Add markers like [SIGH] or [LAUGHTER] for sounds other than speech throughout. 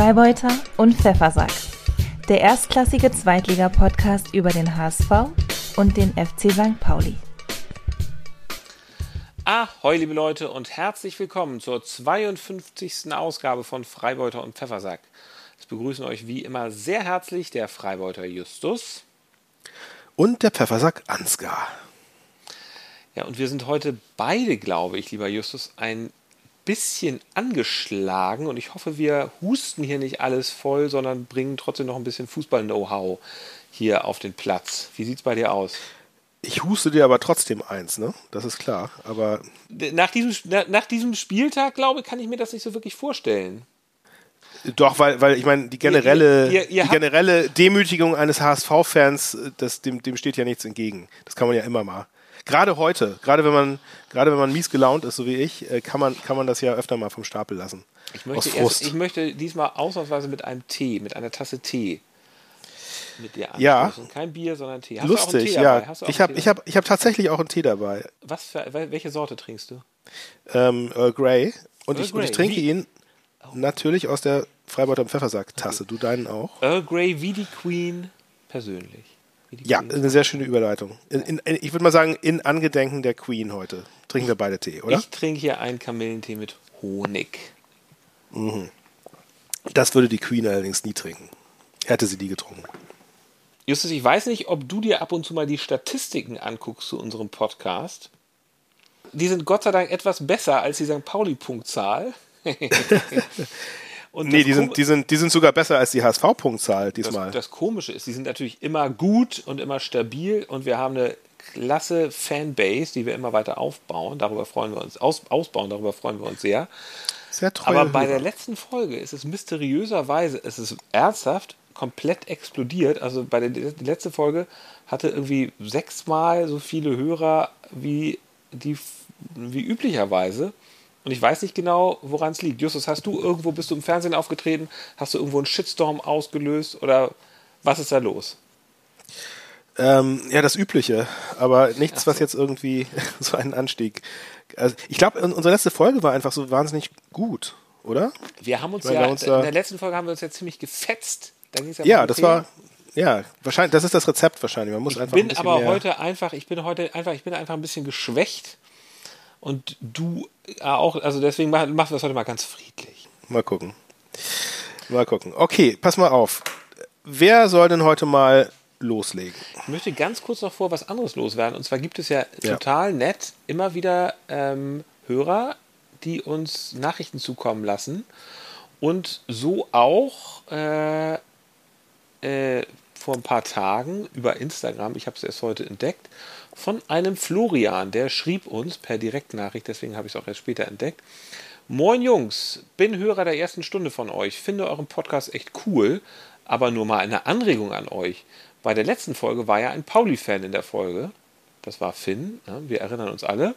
Freibeuter und Pfeffersack. Der erstklassige Zweitliga-Podcast über den HSV und den FC St. Pauli. Ahoi, liebe Leute, und herzlich willkommen zur 52. Ausgabe von Freibeuter und Pfeffersack. Es begrüßen euch wie immer sehr herzlich der Freibeuter Justus und der Pfeffersack Ansgar. Ja, und wir sind heute beide, glaube ich, lieber Justus, ein bisschen angeschlagen und ich hoffe, wir husten hier nicht alles voll, sondern bringen trotzdem noch ein bisschen Fußball-Know-how hier auf den Platz. Wie sieht es bei dir aus? Ich huste dir aber trotzdem eins, ne? Das ist klar. Aber nach diesem, nach diesem Spieltag, glaube ich, kann ich mir das nicht so wirklich vorstellen. Doch, weil, weil ich meine, die generelle, ihr, ihr, ihr die generelle Demütigung eines HSV-Fans, dem, dem steht ja nichts entgegen. Das kann man ja immer mal gerade heute, gerade wenn man, gerade wenn man mies gelaunt ist, so wie ich, äh, kann man, kann man das ja öfter mal vom Stapel lassen. Ich möchte, erst, ich möchte diesmal ausnahmsweise mit einem Tee, mit einer Tasse Tee mit dir anstoßen. Ja. Kein Bier, sondern Tee. Hast Lustig, ja. Ich habe ich hab, ich hab tatsächlich auch einen Tee dabei. Was für, welche Sorte trinkst du? Ähm, Earl Grey. Und, Earl ich, Grey. und ich trinke wie? ihn oh. natürlich aus der Freibeuter Pfeffersack-Tasse. Du deinen auch? Earl Grey wie die Queen persönlich. Ja, eine sehr schöne Überleitung. In, in, ich würde mal sagen, in Angedenken der Queen heute trinken wir beide Tee, oder? Ich trinke hier einen Kamillentee mit Honig. Mhm. Das würde die Queen allerdings nie trinken. Hätte sie die getrunken. Justus, ich weiß nicht, ob du dir ab und zu mal die Statistiken anguckst zu unserem Podcast. Die sind Gott sei Dank etwas besser als die St. Pauli-Punktzahl. [LAUGHS] [LAUGHS] Und nee, die sind, die, sind, die sind sogar besser als die HSV-Punktzahl diesmal. Das, das Komische ist, die sind natürlich immer gut und immer stabil und wir haben eine klasse Fanbase, die wir immer weiter aufbauen. Darüber freuen wir uns, aus, ausbauen, darüber freuen wir uns sehr. Sehr toll. Aber bei der letzten Folge ist es mysteriöserweise, es ist ernsthaft komplett explodiert. Also bei der die letzte Folge hatte irgendwie sechsmal so viele Hörer wie die wie üblicherweise. Und ich weiß nicht genau, woran es liegt. Justus, hast du irgendwo, bist du im Fernsehen aufgetreten? Hast du irgendwo einen Shitstorm ausgelöst? Oder was ist da los? Ähm, ja, das Übliche, aber nichts, was jetzt irgendwie [LAUGHS] so einen Anstieg. Also ich glaube, unsere letzte Folge war einfach so wahnsinnig gut, oder? Wir haben uns meine, ja, uns in der letzten Folge haben wir uns ja ziemlich gefetzt. Da ja, ja das war, ja, wahrscheinlich, das ist das Rezept wahrscheinlich. Man muss ich einfach bin aber heute einfach, ich bin heute einfach, ich bin einfach ein bisschen geschwächt und du äh, auch, also deswegen machen wir das heute mal ganz friedlich. Mal gucken. Mal gucken. Okay, pass mal auf. Wer soll denn heute mal loslegen? Ich möchte ganz kurz noch vor was anderes loswerden. Und zwar gibt es ja, ja. total nett immer wieder ähm, Hörer, die uns Nachrichten zukommen lassen. Und so auch äh, äh, vor ein paar Tagen über Instagram, ich habe es erst heute entdeckt, von einem Florian, der schrieb uns per Direktnachricht, deswegen habe ich es auch erst später entdeckt. Moin Jungs, bin Hörer der ersten Stunde von euch, finde euren Podcast echt cool, aber nur mal eine Anregung an euch. Bei der letzten Folge war ja ein Pauli-Fan in der Folge. Das war Finn, ja, wir erinnern uns alle.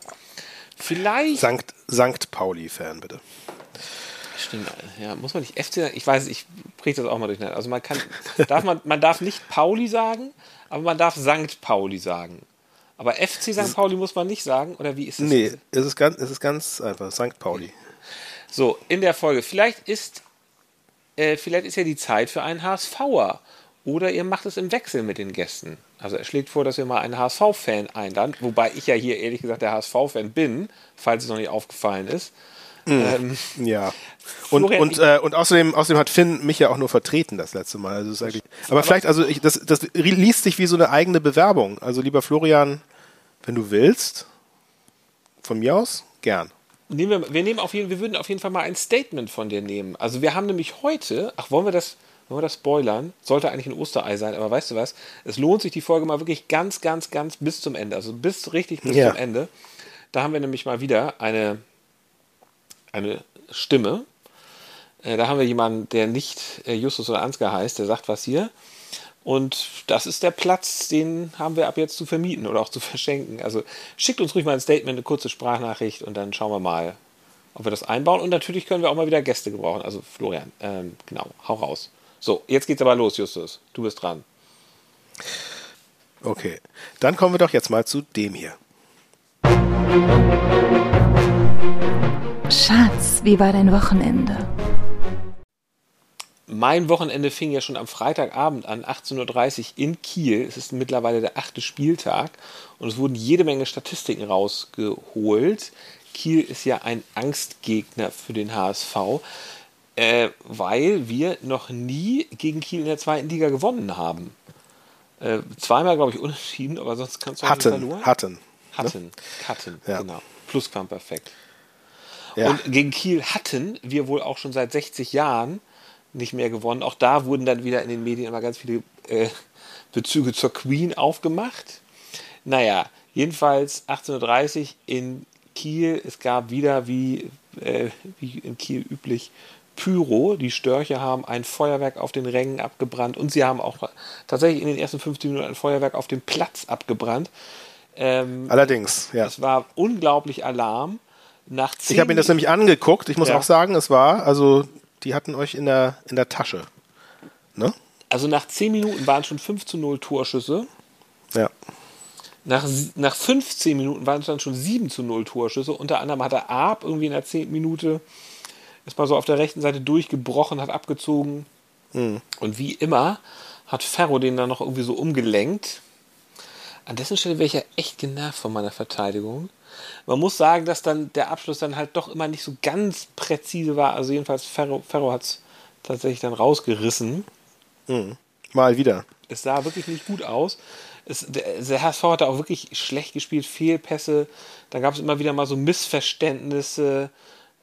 Vielleicht. Sankt, Sankt Pauli-Fan, bitte. Stimmt, ja, muss man nicht FC sagen? Ich weiß, ich bringe das auch mal durcheinander. Also man kann, darf man, man darf nicht Pauli sagen, aber man darf Sankt Pauli sagen. Aber FC St. Pauli muss man nicht sagen, oder wie ist es? Nee, es ist ganz, es ist ganz einfach, St. Pauli. So, in der Folge. Vielleicht ist, äh, vielleicht ist ja die Zeit für einen HSVer. Oder ihr macht es im Wechsel mit den Gästen. Also er schlägt vor, dass wir mal einen HSV-Fan einladen, wobei ich ja hier ehrlich gesagt der HSV-Fan bin, falls es noch nicht aufgefallen ist. Mhm. Ähm, ja. Und, und, äh, und außerdem, außerdem hat Finn mich ja auch nur vertreten das letzte Mal. Also ist eigentlich, aber, aber vielleicht, also ich, das, das liest sich wie so eine eigene Bewerbung. Also lieber Florian, wenn du willst, von mir aus, gern. Nehmen wir, wir, nehmen auf jeden, wir würden auf jeden Fall mal ein Statement von dir nehmen. Also wir haben nämlich heute, ach, wollen wir das, wollen wir das spoilern? Sollte eigentlich ein Osterei sein, aber weißt du was? Es lohnt sich die Folge mal wirklich ganz, ganz, ganz bis zum Ende. Also bis richtig bis ja. zum Ende. Da haben wir nämlich mal wieder eine eine Stimme. Äh, da haben wir jemanden, der nicht äh, Justus oder Ansgar heißt, der sagt was hier. Und das ist der Platz, den haben wir ab jetzt zu vermieten oder auch zu verschenken. Also schickt uns ruhig mal ein Statement, eine kurze Sprachnachricht und dann schauen wir mal, ob wir das einbauen. Und natürlich können wir auch mal wieder Gäste gebrauchen. Also Florian, ähm, genau, hau raus. So, jetzt geht's aber los, Justus. Du bist dran. Okay, dann kommen wir doch jetzt mal zu dem hier. Schatz, wie war dein Wochenende? Mein Wochenende fing ja schon am Freitagabend an, 18.30 Uhr in Kiel. Es ist mittlerweile der achte Spieltag und es wurden jede Menge Statistiken rausgeholt. Kiel ist ja ein Angstgegner für den HSV, äh, weil wir noch nie gegen Kiel in der zweiten Liga gewonnen haben. Äh, zweimal, glaube ich, unentschieden, aber sonst kannst du auch hatten, verloren. Hatten. Hatten. Ne? Hatten, ja. genau. Plusquamperfekt. Ja. Und gegen Kiel hatten wir wohl auch schon seit 60 Jahren nicht mehr gewonnen. Auch da wurden dann wieder in den Medien immer ganz viele äh, Bezüge zur Queen aufgemacht. Naja, jedenfalls 1830 in Kiel. Es gab wieder, wie, äh, wie in Kiel üblich, Pyro. Die Störche haben ein Feuerwerk auf den Rängen abgebrannt und sie haben auch tatsächlich in den ersten 15 Minuten ein Feuerwerk auf dem Platz abgebrannt. Ähm, Allerdings, ja. Es war unglaublich Alarm. Nach ich habe mir das nämlich angeguckt. Ich muss ja. auch sagen, es war, also die hatten euch in der, in der Tasche. Ne? Also nach 10 Minuten waren schon 5 zu 0 Torschüsse. Ja. Nach, nach 15 Minuten waren es dann schon 7 zu 0 Torschüsse. Unter anderem hat er Arp irgendwie in der 10. Minute ist mal so auf der rechten Seite durchgebrochen, hat abgezogen. Mhm. Und wie immer hat Ferro den dann noch irgendwie so umgelenkt. An dessen Stelle wäre ich ja echt genervt von meiner Verteidigung. Man muss sagen, dass dann der Abschluss dann halt doch immer nicht so ganz präzise war. Also jedenfalls Ferro, Ferro hat es tatsächlich dann rausgerissen. Mhm. Mal wieder. Es sah wirklich nicht gut aus. Es, der, der HSV hat auch wirklich schlecht gespielt, Fehlpässe. Da gab es immer wieder mal so Missverständnisse.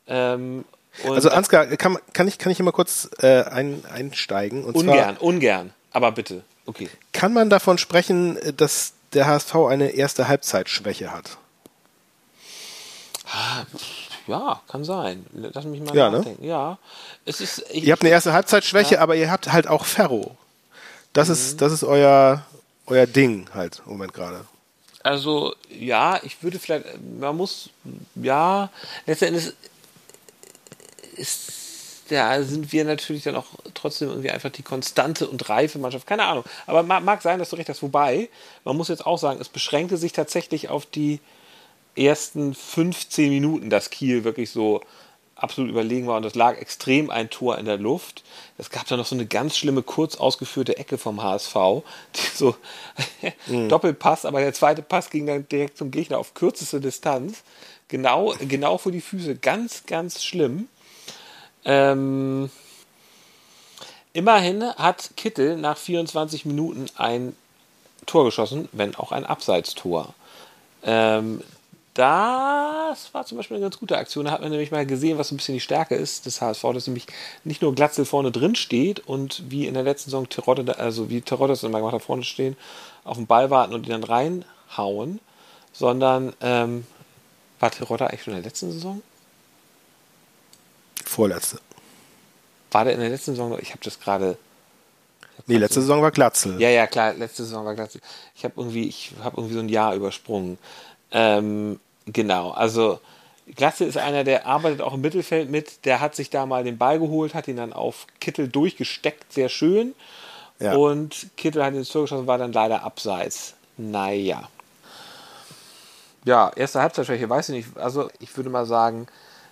Ähm, also Ansgar, kann, kann, ich, kann ich immer kurz äh, ein, einsteigen? Und ungern, zwar, ungern, aber bitte. Okay. Kann man davon sprechen, dass der HSV eine erste Halbzeitschwäche hat? Ja, kann sein. Lass mich mal ja, ne? nachdenken. Ne? Ja. Es ist, ich, ihr habt eine erste Halbzeitschwäche, ja. aber ihr habt halt auch Ferro. Das mhm. ist, das ist euer, euer Ding halt im Moment gerade. Also, ja, ich würde vielleicht, man muss, ja, letztendlich ist da sind wir natürlich dann auch trotzdem irgendwie einfach die konstante und reife Mannschaft. Keine Ahnung. Aber mag, mag sein, dass du recht hast. Wobei, man muss jetzt auch sagen, es beschränkte sich tatsächlich auf die ersten 15 Minuten, dass Kiel wirklich so absolut überlegen war und es lag extrem ein Tor in der Luft. Es gab da noch so eine ganz schlimme, kurz ausgeführte Ecke vom HSV, die so [LAUGHS] mhm. Doppelpass, aber der zweite Pass ging dann direkt zum Gegner auf kürzeste Distanz. Genau, genau vor die Füße. Ganz, ganz schlimm. Ähm, immerhin hat Kittel nach 24 Minuten ein Tor geschossen, wenn auch ein Abseitstor. Ähm, das war zum Beispiel eine ganz gute Aktion. Da hat man nämlich mal gesehen, was so ein bisschen die Stärke ist des HSV, dass nämlich nicht nur Glatzel vorne drin steht und wie in der letzten Saison Terodde, also wie Terodde es immer gemacht hat, vorne stehen, auf den Ball warten und ihn dann reinhauen, sondern ähm, war Terodde eigentlich schon in der letzten Saison? Vorletzte. War der in der letzten Saison? Ich habe das gerade. Nee, letzte Saison war Glatzel. Ja, ja, klar, letzte Saison war Glatzel. Ich habe irgendwie, ich habe irgendwie so ein Jahr übersprungen. Ähm, genau, also Glatzel ist einer, der arbeitet auch im Mittelfeld mit. Der hat sich da mal den Ball geholt, hat ihn dann auf Kittel durchgesteckt, sehr schön. Ja. Und Kittel hat ihn ins Tor geschossen, war dann leider abseits. Naja. Ja, erste Halbzeitschwäche, weiß ich nicht. Also ich würde mal sagen,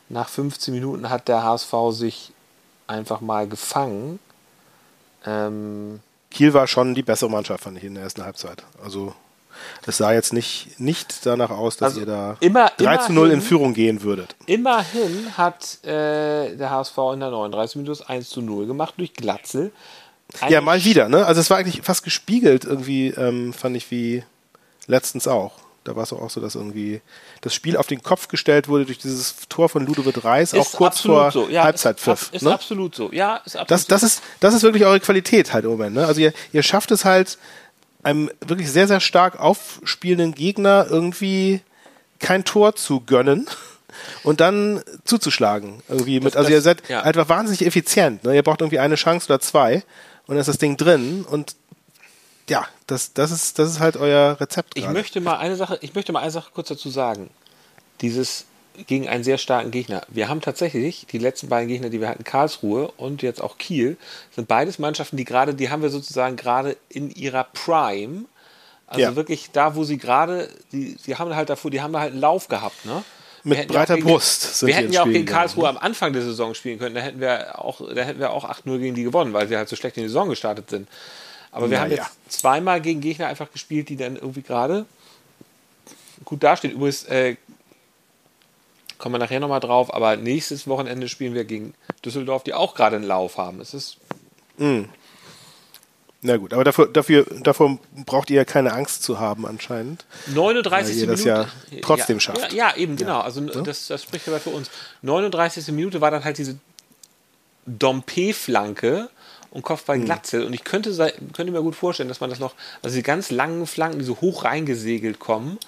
nach 15 Minuten hat der HSV sich einfach mal gefangen. Ähm, Kiel war schon die bessere Mannschaft, fand ich, in der ersten Halbzeit. Also es sah jetzt nicht, nicht danach aus, dass also ihr da immer, 3 zu 0 in Führung gehen würdet. Immerhin hat äh, der HSV in der 39 Minute 1 zu 0 gemacht durch Glatzel. Eine ja, mal wieder, ne? Also es war eigentlich fast gespiegelt irgendwie, ähm, fand ich wie letztens auch. Da war es auch so, dass irgendwie das Spiel auf den Kopf gestellt wurde durch dieses Tor von Ludovic Reis, auch kurz vor so. ja, Halbzeitpfiff. Ist, ist ne? absolut so. Ja, ist absolut das, das, ist, das ist wirklich eure Qualität halt im Moment. Ne? Also ihr, ihr schafft es halt, einem wirklich sehr, sehr stark aufspielenden Gegner irgendwie kein Tor zu gönnen [LAUGHS] und dann zuzuschlagen. Irgendwie mit, das, also ihr seid ja. einfach wahnsinnig effizient. Ne? Ihr braucht irgendwie eine Chance oder zwei und dann ist das Ding drin und ja, das, das, ist, das ist halt euer Rezept. Ich möchte mal eine Sache, ich möchte mal eine Sache kurz dazu sagen. Dieses gegen einen sehr starken Gegner. Wir haben tatsächlich die letzten beiden Gegner, die wir hatten, Karlsruhe und jetzt auch Kiel, sind beides Mannschaften, die gerade, die haben wir sozusagen gerade in ihrer Prime. Also ja. wirklich da, wo sie gerade, die, die haben halt davor, die haben da halt einen Lauf gehabt, ne? mit breiter gegen, Brust. wir hätten ja auch gegen Karlsruhe ne? am Anfang der Saison spielen können. Da hätten wir auch, da hätten wir auch 8-0 gegen die gewonnen, weil sie halt so schlecht in die Saison gestartet sind. Aber wir Na, haben jetzt ja. zweimal gegen Gegner einfach gespielt, die dann irgendwie gerade gut dastehen. Übrigens, äh, kommen wir nachher nochmal drauf, aber nächstes Wochenende spielen wir gegen Düsseldorf, die auch gerade einen Lauf haben. Es ist. Mm. Na gut, aber dafür, dafür, davor braucht ihr ja keine Angst zu haben anscheinend. 39. Weil ihr das ja trotzdem ja, schafft. Ja, ja eben, genau. Also das, das spricht aber für uns. 39. Minute war dann halt diese Dompe-Flanke und Kopfball hm. Glatzel. Und ich könnte, könnte mir gut vorstellen, dass man das noch, also die ganz langen Flanken, die so hoch reingesegelt kommen,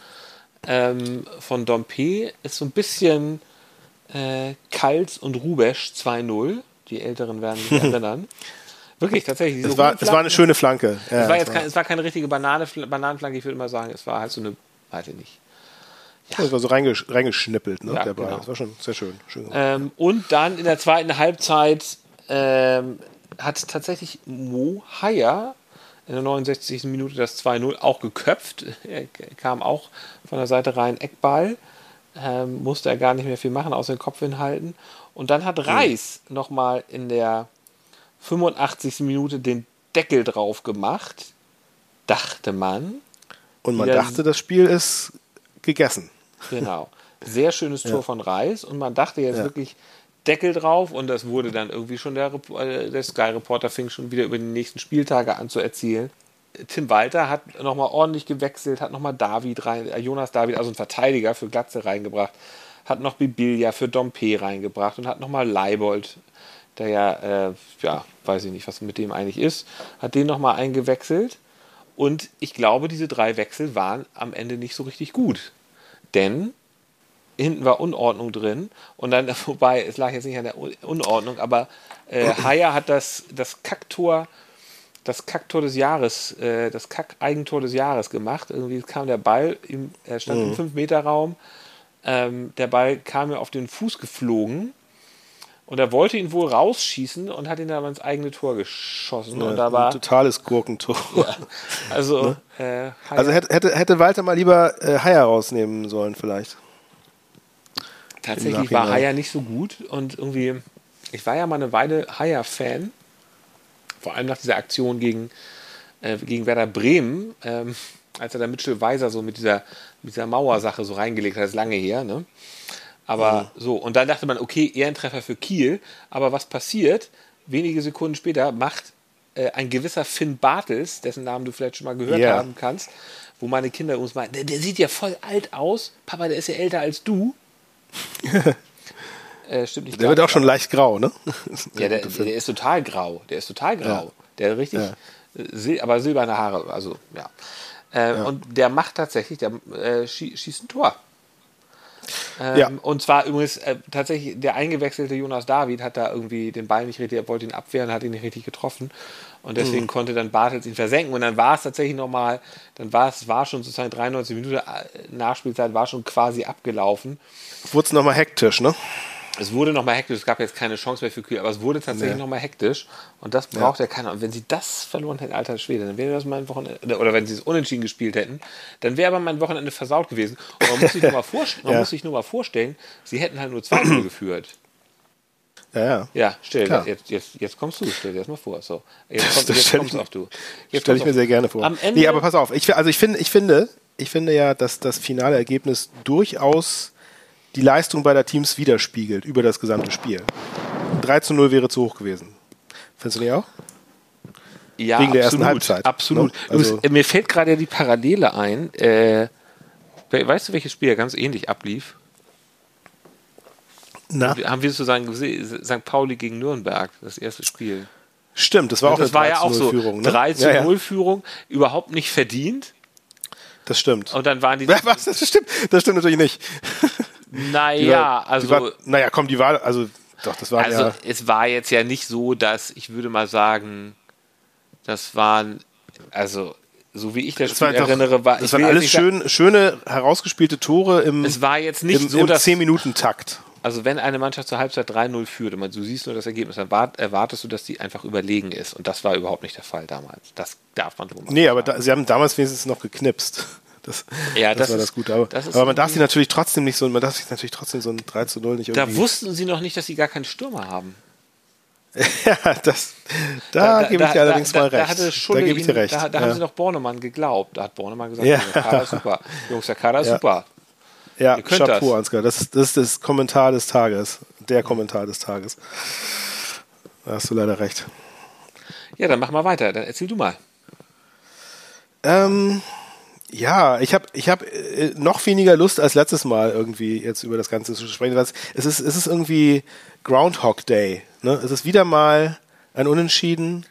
ähm, von Dompe ist so ein bisschen äh, Kals und Rubesch 2-0. Die Älteren werden sich [LAUGHS] erinnern. Wirklich, tatsächlich. Es war, es war eine schöne Flanke. Ja, es, war jetzt kein, es war keine richtige Banane, Bananenflanke, ich würde mal sagen, es war halt so eine, weiß ich nicht. Ja. Es war so reingesch reingeschnippelt, ne, ja, der Ball. Genau. Das war schon sehr schön. schön ähm, und dann in der zweiten Halbzeit ähm, hat tatsächlich Mo Haya in der 69. Minute das 2-0 auch geköpft. Er kam auch von der Seite rein, Eckball. Ähm, musste er gar nicht mehr viel machen, außer den Kopf hinhalten. Und dann hat Reis mhm. nochmal in der 85. Minute den Deckel drauf gemacht, dachte man. Und man dachte, das Spiel ist gegessen. Genau. Sehr schönes [LAUGHS] Tor ja. von Reis und man dachte jetzt ja. wirklich Deckel drauf und das wurde dann irgendwie schon der, äh, der Sky Reporter fing schon wieder über die nächsten Spieltage an zu erzählen. Tim Walter hat nochmal ordentlich gewechselt, hat nochmal David rein, äh, Jonas David, also ein Verteidiger für Glatze reingebracht, hat noch Bibilia für Dompe reingebracht und hat nochmal Leibold der ja, äh, ja, weiß ich nicht, was mit dem eigentlich ist, hat den nochmal eingewechselt. Und ich glaube, diese drei Wechsel waren am Ende nicht so richtig gut. Denn hinten war Unordnung drin. Und dann, [LAUGHS] wobei, es lag jetzt nicht an der Unordnung, aber äh, Haya hat das, das Kacktor, das Kacktor des Jahres, äh, das Kack-Eigentor des Jahres gemacht. Irgendwie kam der Ball, ihm, er stand mhm. im 5-Meter-Raum. Ähm, der Ball kam mir auf den Fuß geflogen und er wollte ihn wohl rausschießen und hat ihn aber ins eigene Tor geschossen. Ja, und da war, ein totales Gurkentor. [LAUGHS] Ja, also, ne? äh, also hätte, hätte Walter mal lieber äh, Haier rausnehmen sollen, vielleicht. Tatsächlich war Haier nicht so gut und irgendwie, ich war ja mal eine Weile Haier-Fan, vor allem nach dieser Aktion gegen, äh, gegen Werder Bremen, ähm, als er da Mitchell Weiser so mit dieser, mit dieser Mauersache so reingelegt hat, das ist lange her, ne? Aber mhm. so, und dann dachte man, okay, Ehrentreffer für Kiel. Aber was passiert? Wenige Sekunden später macht äh, ein gewisser Finn Bartels, dessen Namen du vielleicht schon mal gehört yeah. haben kannst, wo meine Kinder uns meinen, der, der, sieht ja voll alt aus. Papa, der ist ja älter als du. [LAUGHS] äh, stimmt nicht. Der wird auch schon leicht grau, ne? [LAUGHS] ja, der, der, ist total grau. Der ist total grau. Ja. Der richtig, ja. sil aber silberne Haare, also ja. Äh, ja. Und der macht tatsächlich, der äh, schießt ein Tor. Ähm, ja. Und zwar übrigens äh, tatsächlich der eingewechselte Jonas David hat da irgendwie den Ball nicht richtig, er wollte ihn abwehren, hat ihn nicht richtig getroffen. Und deswegen mhm. konnte dann Bartels ihn versenken. Und dann war es tatsächlich nochmal, dann war es war schon sozusagen 93 Minuten äh, Nachspielzeit, war schon quasi abgelaufen. Wurde es nochmal hektisch, ne? Es wurde nochmal hektisch, es gab jetzt keine Chance mehr für Kühl, aber es wurde tatsächlich nee. nochmal hektisch und das braucht ja. ja keiner. Und wenn sie das verloren hätten, alter Schwede, dann wäre das mein Wochenende, oder wenn sie es unentschieden gespielt hätten, dann wäre aber mein Wochenende versaut gewesen. Und man muss sich nur mal, [LAUGHS] vorst ja. muss sich nur mal vorstellen, sie hätten halt nur 2-0 geführt. Ja, ja. Ja, stell dir jetzt, jetzt, jetzt kommst du, stell dir das mal vor. So, jetzt, komm, jetzt kommst auch du. Jetzt stell ich mir sehr gerne vor. Am Ende nee, aber pass auf, ich, also ich, find, ich, finde, ich finde ja, dass das finale Ergebnis durchaus die Leistung beider Teams widerspiegelt über das gesamte Spiel. 3 zu 0 wäre zu hoch gewesen. Findest du nicht auch? Ja, Wegen der absolut, ersten Halbzeit. Absolut. Ne? Also Übrigens, mir fällt gerade ja die Parallele ein. Äh, weißt du, welches Spiel ganz ähnlich ablief? Na? Haben wir sozusagen gesehen, St. Pauli gegen Nürnberg, das erste Spiel. Stimmt, das war auch das eine 3 war ja auch so. Ne? 3 zu 0 Führung, überhaupt nicht verdient. Das stimmt. Und dann waren die. [LAUGHS] Was? Das stimmt, das stimmt natürlich nicht. [LAUGHS] Naja, also. War, naja, komm, die war, also, doch, das war Also, ja. es war jetzt ja nicht so, dass, ich würde mal sagen, das waren, also, so wie ich das, das Spiel erinnere, war. Das waren alles schön, schöne, herausgespielte Tore im. Es war jetzt nicht im, so, im dass. 10-Minuten-Takt. Also wenn eine Mannschaft zur Halbzeit 3-0 führt und du siehst nur das Ergebnis, dann erwartest du, dass die einfach überlegen ist. Und das war überhaupt nicht der Fall damals. Das darf man so machen. Nee, aber da, sie haben damals wenigstens noch geknipst. Das, ja, das, das war ist, das Gute. Aber, das aber man darf sie natürlich trotzdem nicht so, man darf sich natürlich trotzdem so ein 3 zu 0 nicht irgendwie. Da wussten sie noch nicht, dass sie gar keinen Stürmer haben. [LAUGHS] ja, das, da, da gebe ich dir allerdings da, mal recht. Da, hatte Schulle da gebe ich dir recht. Da, da ja. haben sie noch Bornemann geglaubt. Da hat Bornemann gesagt, ja. der Kader ist super. [LAUGHS] Jungs, der Kader ist ja. super. Ja, Ihr könnt Chapeau, das. Ansgar. Das, das ist das Kommentar des Tages. Der Kommentar des Tages. Da hast du leider recht. Ja, dann mach mal weiter. Dann erzähl du mal. Ähm, ja, ich habe ich hab äh, noch weniger Lust als letztes Mal irgendwie jetzt über das Ganze zu sprechen. Es ist, es ist irgendwie Groundhog Day. Ne? Es ist wieder mal ein Unentschieden.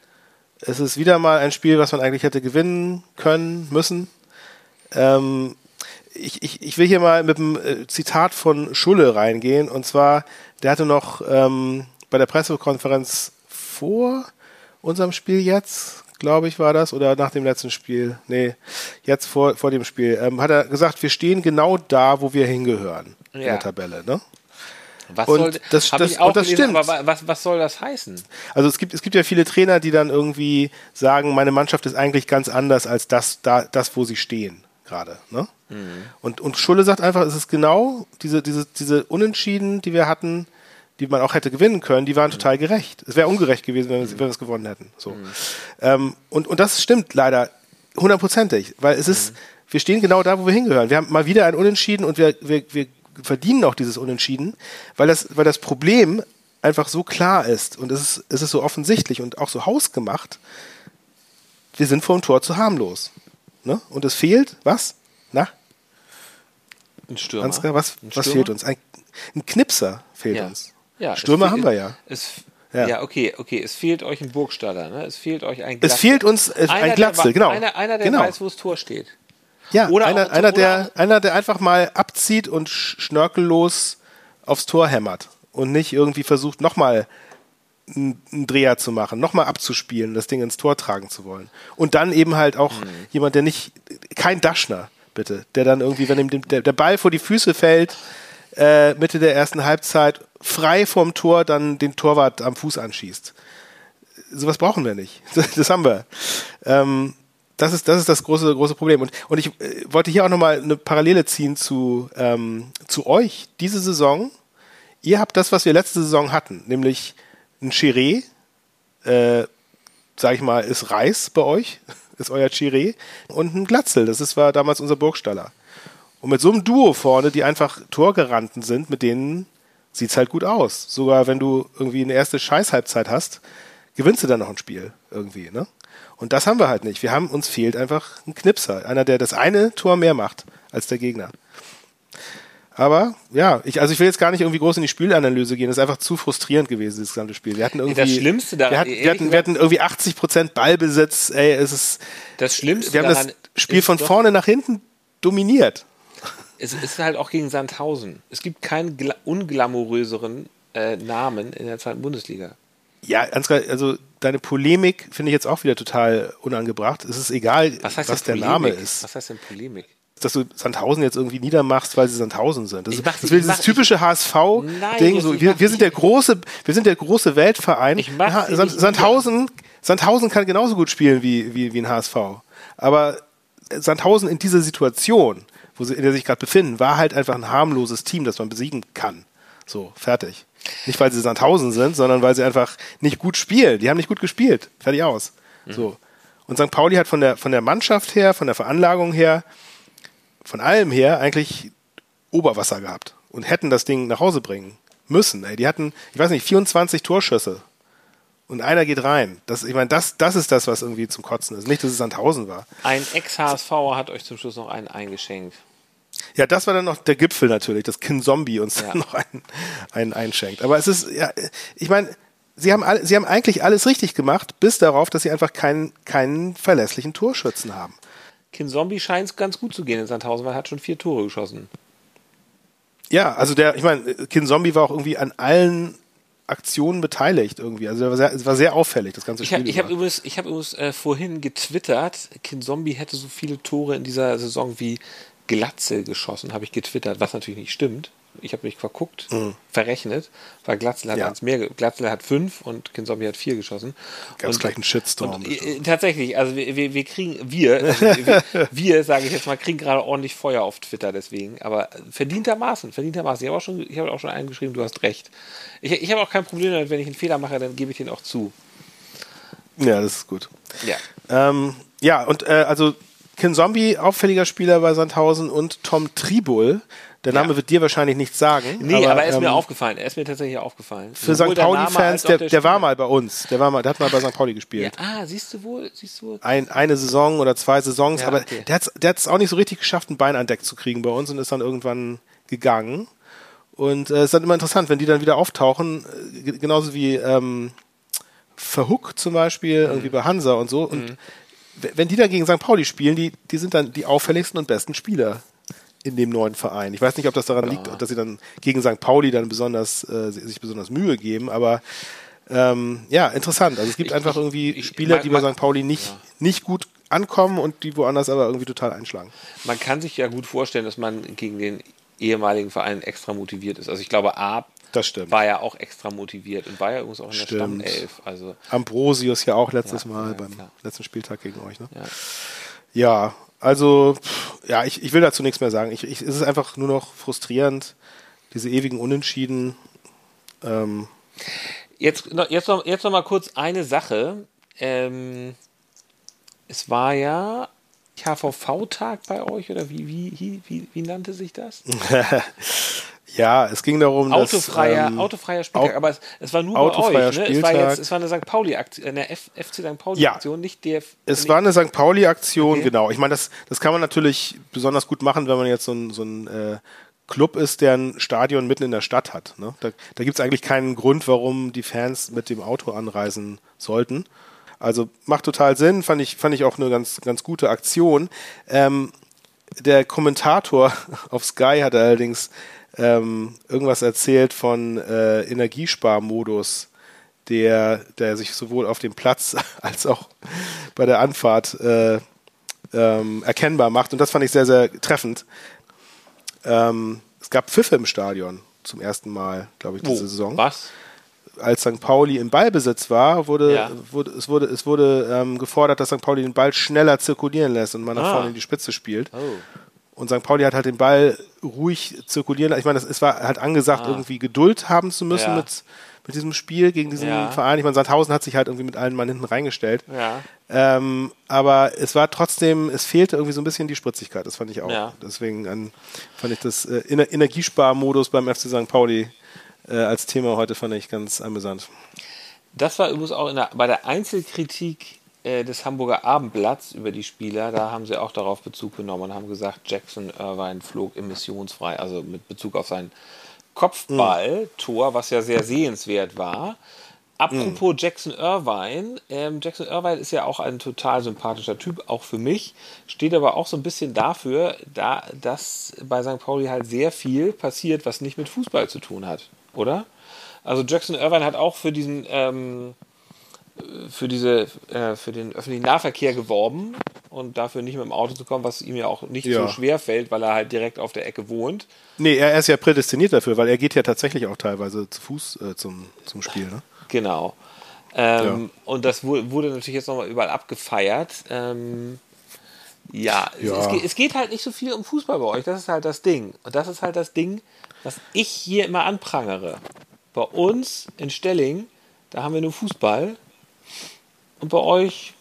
Es ist wieder mal ein Spiel, was man eigentlich hätte gewinnen können, müssen. Ähm, ich, ich, ich will hier mal mit einem äh, Zitat von Schulle reingehen. Und zwar, der hatte noch ähm, bei der Pressekonferenz vor unserem Spiel jetzt, glaube ich, war das, oder nach dem letzten Spiel, nee, jetzt vor, vor dem Spiel, ähm, hat er gesagt, wir stehen genau da, wo wir hingehören ja. in der Tabelle. Ne? Was und soll, das, das, und das gelesen, stimmt. was, was soll das heißen? Also es gibt, es gibt ja viele Trainer, die dann irgendwie sagen, meine Mannschaft ist eigentlich ganz anders als das, da, das wo sie stehen gerade. Ne? Mhm. Und, und Schulle sagt einfach, es ist genau diese, diese, diese Unentschieden, die wir hatten, die man auch hätte gewinnen können, die waren total gerecht. Es wäre ungerecht gewesen, wenn wir, wenn wir es gewonnen hätten. So. Mhm. Ähm, und, und das stimmt leider hundertprozentig, weil es ist, mhm. wir stehen genau da, wo wir hingehören. Wir haben mal wieder ein Unentschieden und wir, wir, wir verdienen auch dieses Unentschieden, weil das, weil das Problem einfach so klar ist und es ist, es ist so offensichtlich und auch so hausgemacht. Wir sind vor dem Tor zu harmlos. Ne? Und es fehlt, was? Na? Ein Stürmer. Ansgar, was, ein was fehlt uns? Ein, ein Knipser fehlt ja. uns. Ja, Stürmer haben wir ja. Es, ja. ja. okay, okay. Es fehlt euch ein Burgstaller, ne? Es fehlt euch ein Glatze. Es fehlt uns äh, ein Glatze, der, genau. Einer, einer der genau. weiß, wo das Tor steht. Ja, oder einer, auch, einer, der, einer, der einfach mal abzieht und schnörkellos aufs Tor hämmert und nicht irgendwie versucht, nochmal einen Dreher zu machen, nochmal abzuspielen, das Ding ins Tor tragen zu wollen. Und dann eben halt auch mhm. jemand, der nicht, kein Daschner, bitte, der dann irgendwie, wenn ihm der, der Ball vor die Füße fällt, äh, Mitte der ersten Halbzeit frei vorm Tor dann den Torwart am Fuß anschießt. Sowas brauchen wir nicht. [LAUGHS] Das haben wir. Ähm, das ist, das ist das große, große Problem. Und, und ich äh, wollte hier auch nochmal eine Parallele ziehen zu, ähm, zu euch. Diese Saison, ihr habt das, was wir letzte Saison hatten, nämlich ein Chiré, äh, sag ich mal, ist Reis bei euch, [LAUGHS] ist euer Chiré, und ein Glatzel, das ist, war damals unser Burgstaller. Und mit so einem Duo vorne, die einfach Torgeranten sind, mit denen sieht's halt gut aus. Sogar wenn du irgendwie eine erste Scheißhalbzeit hast, gewinnst du dann noch ein Spiel irgendwie, ne? Und das haben wir halt nicht. Wir haben, uns fehlt einfach ein Knipser. Einer, der das eine Tor mehr macht als der Gegner. Aber ja, ich, also ich will jetzt gar nicht irgendwie groß in die Spielanalyse gehen. Das ist einfach zu frustrierend gewesen, das gesamte Spiel. Wir hatten irgendwie. Das Schlimmste daran. Wir hatten, wir hatten, wir hatten irgendwie 80 Prozent Ballbesitz. Ey, es ist. Das Schlimmste Wir haben das Spiel von vorne nach hinten dominiert. Es ist halt auch gegen Sandhausen. Es gibt keinen unglamouröseren äh, Namen in der zweiten Bundesliga. Ja, Ansgar, also deine Polemik finde ich jetzt auch wieder total unangebracht. Es ist egal, was, was der Name ist. Was heißt denn Polemik? Dass du Sandhausen jetzt irgendwie niedermachst, weil sie Sandhausen sind. Das, mach, das will dieses typische HSV-Ding. So, wir, wir sind der große, wir sind der große Weltverein. Sand, Sandhausen, Sandhausen kann genauso gut spielen wie, wie, wie ein HSV. Aber Sandhausen in dieser Situation, wo sie, in der sich gerade befinden, war halt einfach ein harmloses Team, das man besiegen kann. So, fertig. Nicht, weil sie Sandhausen sind, sondern weil sie einfach nicht gut spielen. Die haben nicht gut gespielt. Fertig aus. Mhm. So. Und St. Pauli hat von der, von der Mannschaft her, von der Veranlagung her, von allem her eigentlich Oberwasser gehabt und hätten das Ding nach Hause bringen müssen. Ey. Die hatten, ich weiß nicht, 24 Torschüsse und einer geht rein. Das, ich meine, das, das ist das, was irgendwie zum Kotzen ist. Nicht, dass es Sandhausen war. Ein Ex-HSV hat euch zum Schluss noch einen eingeschenkt. Ja, das war dann noch der Gipfel natürlich, dass Kin Zombie uns ja. [LAUGHS] noch einen, einen einschenkt. Aber es ist, ja, ich meine, sie haben, alle, sie haben eigentlich alles richtig gemacht, bis darauf, dass sie einfach keinen, keinen verlässlichen Torschützen haben. Kin Zombie scheint es ganz gut zu gehen in Sandhausen, weil er hat schon vier Tore geschossen. Ja, also der, ich meine, Kin Zombie war auch irgendwie an allen Aktionen beteiligt irgendwie. Also war sehr, war sehr auffällig, das ganze Spiel. Ich habe hab übrigens, ich hab übrigens äh, vorhin getwittert, Kin Zombie hätte so viele Tore in dieser Saison wie Glatze geschossen, habe ich getwittert, was natürlich nicht stimmt. Ich habe mich verguckt, mhm. verrechnet, weil Glatzel hat ja. eins mehr, Glatzel hat fünf und Kinzombie hat vier geschossen. Ganz gleich einen Shitstorm. Und, äh, tatsächlich, also wir, wir, wir kriegen, wir, also wir, [LAUGHS] wir sage ich jetzt mal, kriegen gerade ordentlich Feuer auf Twitter deswegen, aber verdientermaßen, verdientermaßen. Ich habe auch schon, ich habe auch schon einen geschrieben, du hast recht. Ich, ich habe auch kein Problem damit, wenn ich einen Fehler mache, dann gebe ich den auch zu. Ja, das ist gut. Ja. Ähm, ja, und äh, also Kin Zombie, auffälliger Spieler bei Sandhausen und Tom Tribul. Der Name ja. wird dir wahrscheinlich nichts sagen. Nee, aber, aber er ist ähm, mir aufgefallen. Er ist mir tatsächlich aufgefallen. Für St. Pauli-Fans, der, der, der war mal bei uns. Der war mal, der hat mal bei St. Pauli gespielt. Ja, ah, siehst du wohl, siehst du wohl. Ein, eine Saison oder zwei Saisons, ja, aber okay. der hat der hat's auch nicht so richtig geschafft, ein Bein an Deck zu kriegen bei uns und ist dann irgendwann gegangen. Und äh, es ist dann immer interessant, wenn die dann wieder auftauchen, äh, genauso wie ähm, Verhook zum Beispiel, mhm. irgendwie bei Hansa und so. Und mhm. Wenn die dann gegen St. Pauli spielen, die, die sind dann die auffälligsten und besten Spieler in dem neuen Verein. Ich weiß nicht, ob das daran ja. liegt, dass sie dann gegen St. Pauli dann besonders äh, sich besonders Mühe geben, aber ähm, ja, interessant. Also es gibt ich, einfach irgendwie ich, Spieler, man, die bei St. Pauli nicht, ja. nicht gut ankommen und die woanders aber irgendwie total einschlagen. Man kann sich ja gut vorstellen, dass man gegen den ehemaligen Verein extra motiviert ist. Also ich glaube, A, das stimmt. War ja auch extra motiviert und war ja übrigens auch in der stimmt. Stammelf. Also Ambrosius ja auch letztes ja, Mal ja, beim klar. letzten Spieltag gegen euch. Ne? Ja. also ja, ich, ich will dazu nichts mehr sagen. Ich, ich, es ist einfach nur noch frustrierend, diese ewigen Unentschieden. Ähm. Jetzt, jetzt, noch, jetzt noch mal kurz eine Sache. Ähm, es war ja HVV-Tag bei euch oder wie, wie, wie, wie, wie nannte sich das? [LAUGHS] Ja, es ging darum, autofreier, dass... Ähm, autofreier Spieltag, aber es, es, war nur bei euch, ne? Es war, jetzt, es war eine St. Pauli-Aktion, eine F FC St. Pauli-Aktion, ja. nicht DF... Es war eine St. Pauli-Aktion, okay. genau. Ich meine, das, das kann man natürlich besonders gut machen, wenn man jetzt so ein, so ein äh, Club ist, der ein Stadion mitten in der Stadt hat. Ne? Da, da gibt es eigentlich keinen Grund, warum die Fans mit dem Auto anreisen sollten. Also macht total Sinn, fand ich, fand ich auch eine ganz, ganz gute Aktion. Ähm, der Kommentator [LAUGHS] auf Sky hat allerdings ähm, irgendwas erzählt von äh, Energiesparmodus, der, der sich sowohl auf dem Platz [LAUGHS] als auch bei der Anfahrt äh, ähm, erkennbar macht. Und das fand ich sehr, sehr treffend. Ähm, es gab Pfiffe im Stadion zum ersten Mal, glaube ich, diese Wo? Saison. Was? Als St. Pauli im Ballbesitz war, wurde, ja. wurde es wurde, es wurde ähm, gefordert, dass St. Pauli den Ball schneller zirkulieren lässt und man nach ah. vorne in die Spitze spielt. Oh. Und St. Pauli hat halt den Ball ruhig zirkulieren. Ich meine, es war halt angesagt, ah. irgendwie Geduld haben zu müssen ja. mit, mit diesem Spiel gegen diesen ja. Verein. Ich meine, Sandhausen hat sich halt irgendwie mit allen Mann hinten reingestellt. Ja. Ähm, aber es war trotzdem, es fehlte irgendwie so ein bisschen die Spritzigkeit. Das fand ich auch. Ja. Deswegen an, fand ich das äh, Energiesparmodus beim FC St. Pauli äh, als Thema heute fand ich ganz amüsant. Das war übrigens auch der, bei der Einzelkritik äh, des Hamburger Abendblatts über die Spieler, da haben sie auch darauf Bezug genommen und haben gesagt, Jackson Irvine flog emissionsfrei, also mit Bezug auf sein Kopfballtor, was ja sehr sehenswert war. Apropos Jackson Irvine, ähm, Jackson Irvine ist ja auch ein total sympathischer Typ, auch für mich, steht aber auch so ein bisschen dafür, da, dass bei St. Pauli halt sehr viel passiert, was nicht mit Fußball zu tun hat, oder? Also Jackson Irvine hat auch für diesen ähm, für diese äh, für den öffentlichen Nahverkehr geworben und dafür nicht mit dem Auto zu kommen, was ihm ja auch nicht ja. so schwer fällt, weil er halt direkt auf der Ecke wohnt. Nee, er ist ja prädestiniert dafür, weil er geht ja tatsächlich auch teilweise zu Fuß äh, zum, zum Spiel. Ne? Genau. Ähm, ja. Und das wurde natürlich jetzt nochmal überall abgefeiert. Ähm, ja, ja. Es, es, es, geht halt nicht so viel um Fußball bei euch. Das ist halt das Ding. Und das ist halt das Ding, was ich hier immer anprangere. Bei uns in Stelling, da haben wir nur Fußball und bei euch?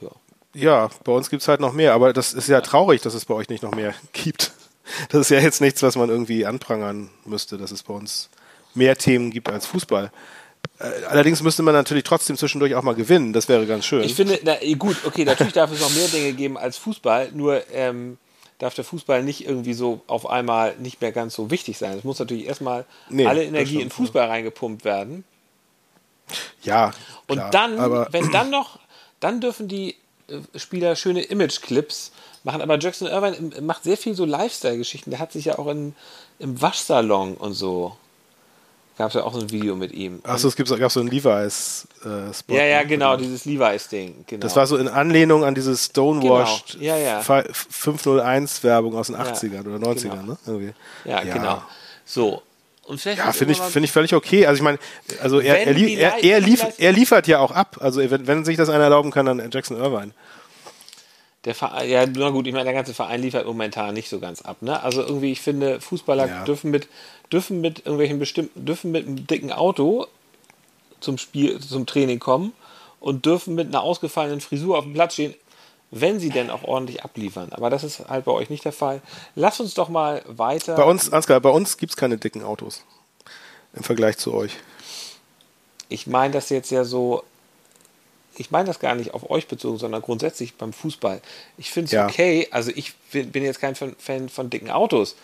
Ja. Ja, bei uns gibt es halt noch mehr, aber das ist ja traurig, dass es bei euch nicht noch mehr [LAUGHS] gibt. Das ist ja jetzt nichts, was man irgendwie anprangern müsste, dass es bei uns mehr Themen gibt als Fußball. Äh, allerdings müsste man natürlich trotzdem zwischendurch auch mal gewinnen. Das wäre ganz schön. Ich finde, na, gut, okay, natürlich darf es noch mehr Dinge geben als Fußball, nur ähm, darf der Fußball nicht irgendwie so auf einmal nicht mehr ganz so wichtig sein. Es muss natürlich erstmal nee, alle Energie in Fußball reingepumpt werden. Ja. Und klar, dann, wenn dann noch, dann dürfen die äh, Spieler schöne Image-Clips machen. Aber Jackson Irvine macht sehr viel so Lifestyle-Geschichten. Der hat sich ja auch in, im Waschsalon und so Gab es ja auch so ein Video mit ihm. Achso, es gibt, gab so ein Levi's-Spot. Äh, ja, ja, genau, dieses Levi's-Ding. Genau. Das war so in Anlehnung an diese Stonewashed genau. ja, ja. 501-Werbung aus den 80ern oder 90ern, genau. ne? Okay. Ja, ja, genau. So. Und ja, finde ich, find ich völlig okay. Also ich meine, also er, er, er, er, lief, er liefert ja auch ab. Also wenn, wenn sich das einer erlauben kann, dann Jackson Irvine. Der Verein, ja, na gut, ich meine, der ganze Verein liefert momentan nicht so ganz ab. Ne? Also irgendwie, ich finde, Fußballer ja. dürfen mit dürfen mit irgendwelchen bestimmten, dürfen mit einem dicken Auto zum Spiel, zum Training kommen und dürfen mit einer ausgefallenen Frisur auf dem Platz stehen, wenn sie denn auch ordentlich abliefern. Aber das ist halt bei euch nicht der Fall. Lass uns doch mal weiter. Bei uns, Ansgar, bei uns gibt es keine dicken Autos im Vergleich zu euch. Ich meine das jetzt ja so, ich meine das gar nicht auf euch bezogen, sondern grundsätzlich beim Fußball. Ich finde es ja. okay, also ich bin jetzt kein Fan von dicken Autos,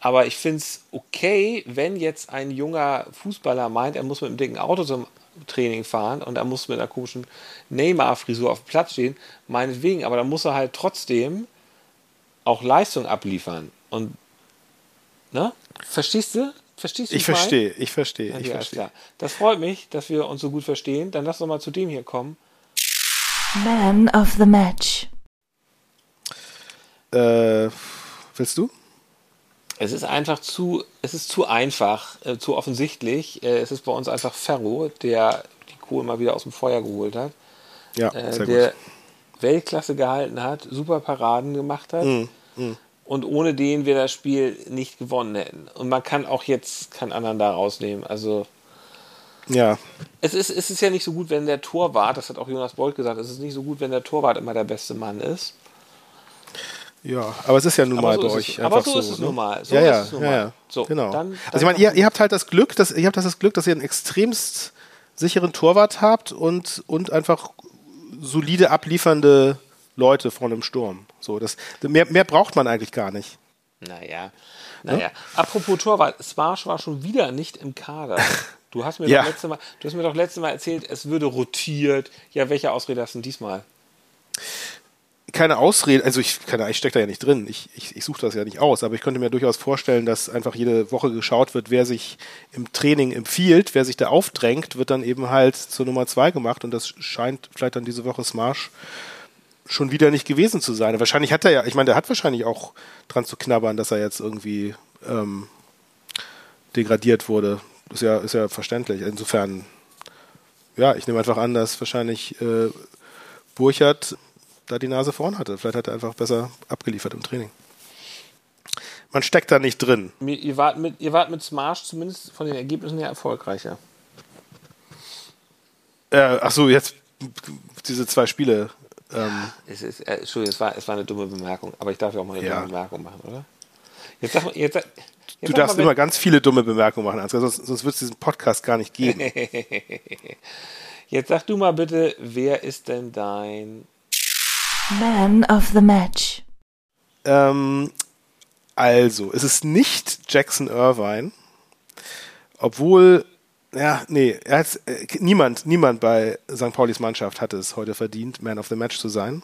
aber ich finde es okay, wenn jetzt ein junger Fußballer meint, er muss mit einem dicken Auto zum Training fahren und er muss mit einer komischen Neymar-Frisur auf dem Platz stehen, meinetwegen, aber dann muss er halt trotzdem auch Leistung abliefern. Und, ne? Verstehst du? Verstehst du? Ich verstehe, ich verstehe, ich verstehe. Das freut mich, dass wir uns so gut verstehen. Dann lass doch mal zu dem hier kommen. Man of the Match. Äh, willst du? Es ist einfach zu, es ist zu einfach, äh, zu offensichtlich. Äh, es ist bei uns einfach Ferro, der die Kohle mal wieder aus dem Feuer geholt hat. Ja, äh, der gut. Weltklasse gehalten hat, super Paraden gemacht hat. Mm, mm. Und ohne den wir das Spiel nicht gewonnen hätten. Und man kann auch jetzt keinen anderen da rausnehmen. Also ja. Es ist, es ist ja nicht so gut, wenn der Torwart, das hat auch Jonas Bolt gesagt, es ist nicht so gut, wenn der Torwart immer der beste Mann ist. Ja, aber es ist ja nun mal so bei euch. Es, aber so, so ist es ne? nun mal. So ja, ja, ja, ja. So, genau. Dann, dann also ich meine, ihr, ihr habt halt das Glück, dass ihr habt das Glück, dass ihr einen extremst sicheren Torwart habt und, und einfach solide abliefernde Leute vor einem Sturm. So, das, mehr, mehr braucht man eigentlich gar nicht. Naja. Naja. Ja? Apropos Torwart, Smarsch war schon wieder nicht im Kader. Du hast mir [LAUGHS] ja. doch letzte Mal, du hast mir doch letztes Mal erzählt, es würde rotiert. Ja, welche Ausrede hast du denn diesmal? Keine Ausrede, also ich, keine, ich stecke da ja nicht drin, ich, ich, ich suche das ja nicht aus, aber ich könnte mir durchaus vorstellen, dass einfach jede Woche geschaut wird, wer sich im Training empfiehlt, wer sich da aufdrängt, wird dann eben halt zur Nummer zwei gemacht und das scheint vielleicht dann diese Woche Smash schon wieder nicht gewesen zu sein. Wahrscheinlich hat er ja, ich meine, der hat wahrscheinlich auch dran zu knabbern, dass er jetzt irgendwie ähm, degradiert wurde. Ist ja, ist ja verständlich. Insofern, ja, ich nehme einfach an, dass wahrscheinlich äh, Burchard da die Nase vorn hatte. Vielleicht hat er einfach besser abgeliefert im Training. Man steckt da nicht drin. Ihr wart mit, ihr wart mit Smash zumindest von den Ergebnissen her erfolgreicher. Äh, ach so, jetzt diese zwei Spiele. Ähm. Es ist, äh, Entschuldigung, es war, es war eine dumme Bemerkung, aber ich darf ja auch mal eine ja. dumme Bemerkung machen, oder? Jetzt sag, jetzt, jetzt du darfst mal, immer ganz viele dumme Bemerkungen machen, Ansgar, sonst, sonst wird es diesen Podcast gar nicht geben. [LAUGHS] jetzt sag du mal bitte, wer ist denn dein Man of the Match. Ähm, also, es ist nicht Jackson Irvine, obwohl, ja, nee, hat, äh, niemand, niemand bei St. Paulis Mannschaft hat es heute verdient, Man of the Match zu sein.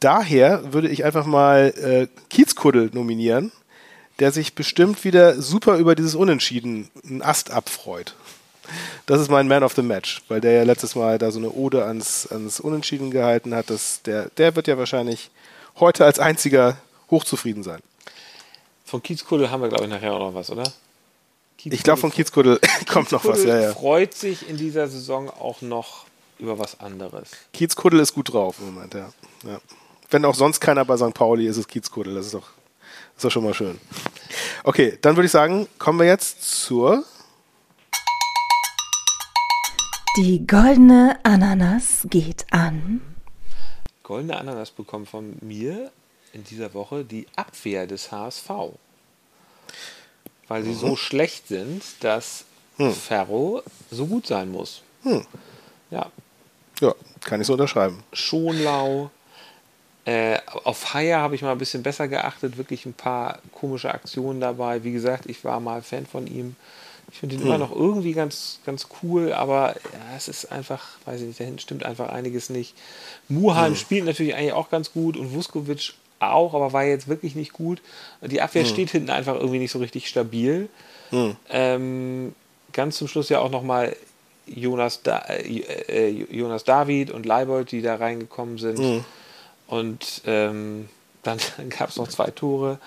Daher würde ich einfach mal äh, Kiezkuddel nominieren, der sich bestimmt wieder super über dieses Unentschieden einen Ast abfreut. Das ist mein Man of the Match, weil der ja letztes Mal da so eine Ode ans, ans Unentschieden gehalten hat. Das, der, der wird ja wahrscheinlich heute als einziger hochzufrieden sein. Von Kiezkuddel haben wir, glaube ich, nachher auch noch was, oder? ich glaube, von Kiezkuddel [LAUGHS] kommt noch was. Ja, ja. freut sich in dieser Saison auch noch über was anderes. Kiezkuddel ist gut drauf im Moment, ja. ja. Wenn auch sonst keiner bei St. Pauli ist, ist Kiezkuddel. Das ist doch, das ist doch schon mal schön. Okay, dann würde ich sagen, kommen wir jetzt zur Die goldene Ananas geht an. Goldene Ananas bekommt von mir in dieser Woche die Abwehr des HSV. Weil sie mhm. so schlecht sind, dass hm. Ferro so gut sein muss. Hm. Ja. Ja, kann ich so unterschreiben. Schonlau. Äh, auf Haier habe ich mal ein bisschen besser geachtet. Wirklich ein paar komische Aktionen dabei. Wie gesagt, ich war mal Fan von ihm. Ich finde ihn hm. immer noch irgendwie ganz, ganz cool, aber ja, es ist einfach, weiß ich nicht, da hinten stimmt einfach einiges nicht. Muheim hm. spielt natürlich eigentlich auch ganz gut und Vuskovic auch, aber war jetzt wirklich nicht gut. Die Abwehr hm. steht hinten einfach irgendwie nicht so richtig stabil. Hm. Ähm, ganz zum Schluss ja auch nochmal Jonas, da äh, äh, Jonas David und Leibold, die da reingekommen sind. Mhm. Und ähm, dann, [LAUGHS] dann gab es noch zwei Tore.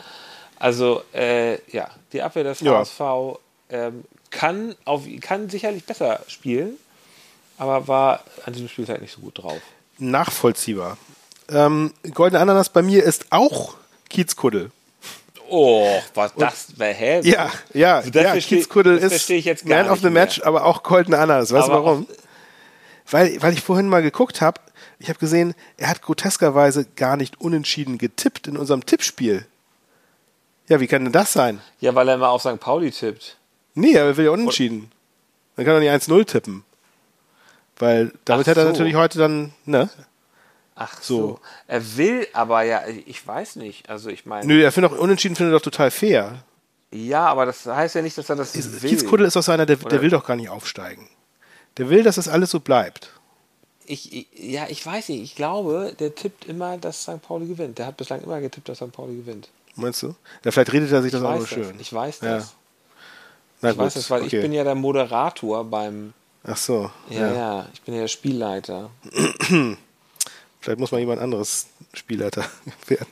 Also äh, ja, die Abwehr des ja. HSV ähm, kann, auf, kann sicherlich besser spielen, aber war an diesem Spieltag nicht so gut drauf. Nachvollziehbar. Ähm, Goldene Ananas bei mir ist auch Kiezkuddel. Oh, was das? Hä? Ja, ja, also ja Kiezkuddel ist Man of the Match, aber auch Goldene Ananas. Weißt du warum? Weil, weil ich vorhin mal geguckt habe, ich habe gesehen, er hat groteskerweise gar nicht unentschieden getippt in unserem Tippspiel. Ja, wie kann denn das sein? Ja, weil er immer auf St. Pauli tippt. Nee, er will ja unentschieden. Dann kann er nicht 1-0 tippen. Weil damit Ach hätte er so. natürlich heute dann, ne? Ach so. so. Er will aber ja, ich weiß nicht. Also ich meine. Nö, er findet auch unentschieden findet doch total fair. Ja, aber das heißt ja nicht, dass er das ist, will. Kiezkuddel ist doch so einer, der, der will doch gar nicht aufsteigen. Der will, dass das alles so bleibt. Ich, ich, ja, ich weiß nicht. Ich glaube, der tippt immer, dass St. Pauli gewinnt. Der hat bislang immer getippt, dass St. Pauli gewinnt. Meinst du? Ja, vielleicht redet er sich ich das auch nur schön. Ich weiß das. Ja. Na ich gut, weiß das, weil okay. ich bin ja der Moderator beim. Ach so. Ja, ja, ja ich bin ja der Spielleiter. [CLEARS THROAT] Vielleicht muss man jemand anderes Spielleiter [LAUGHS] werden.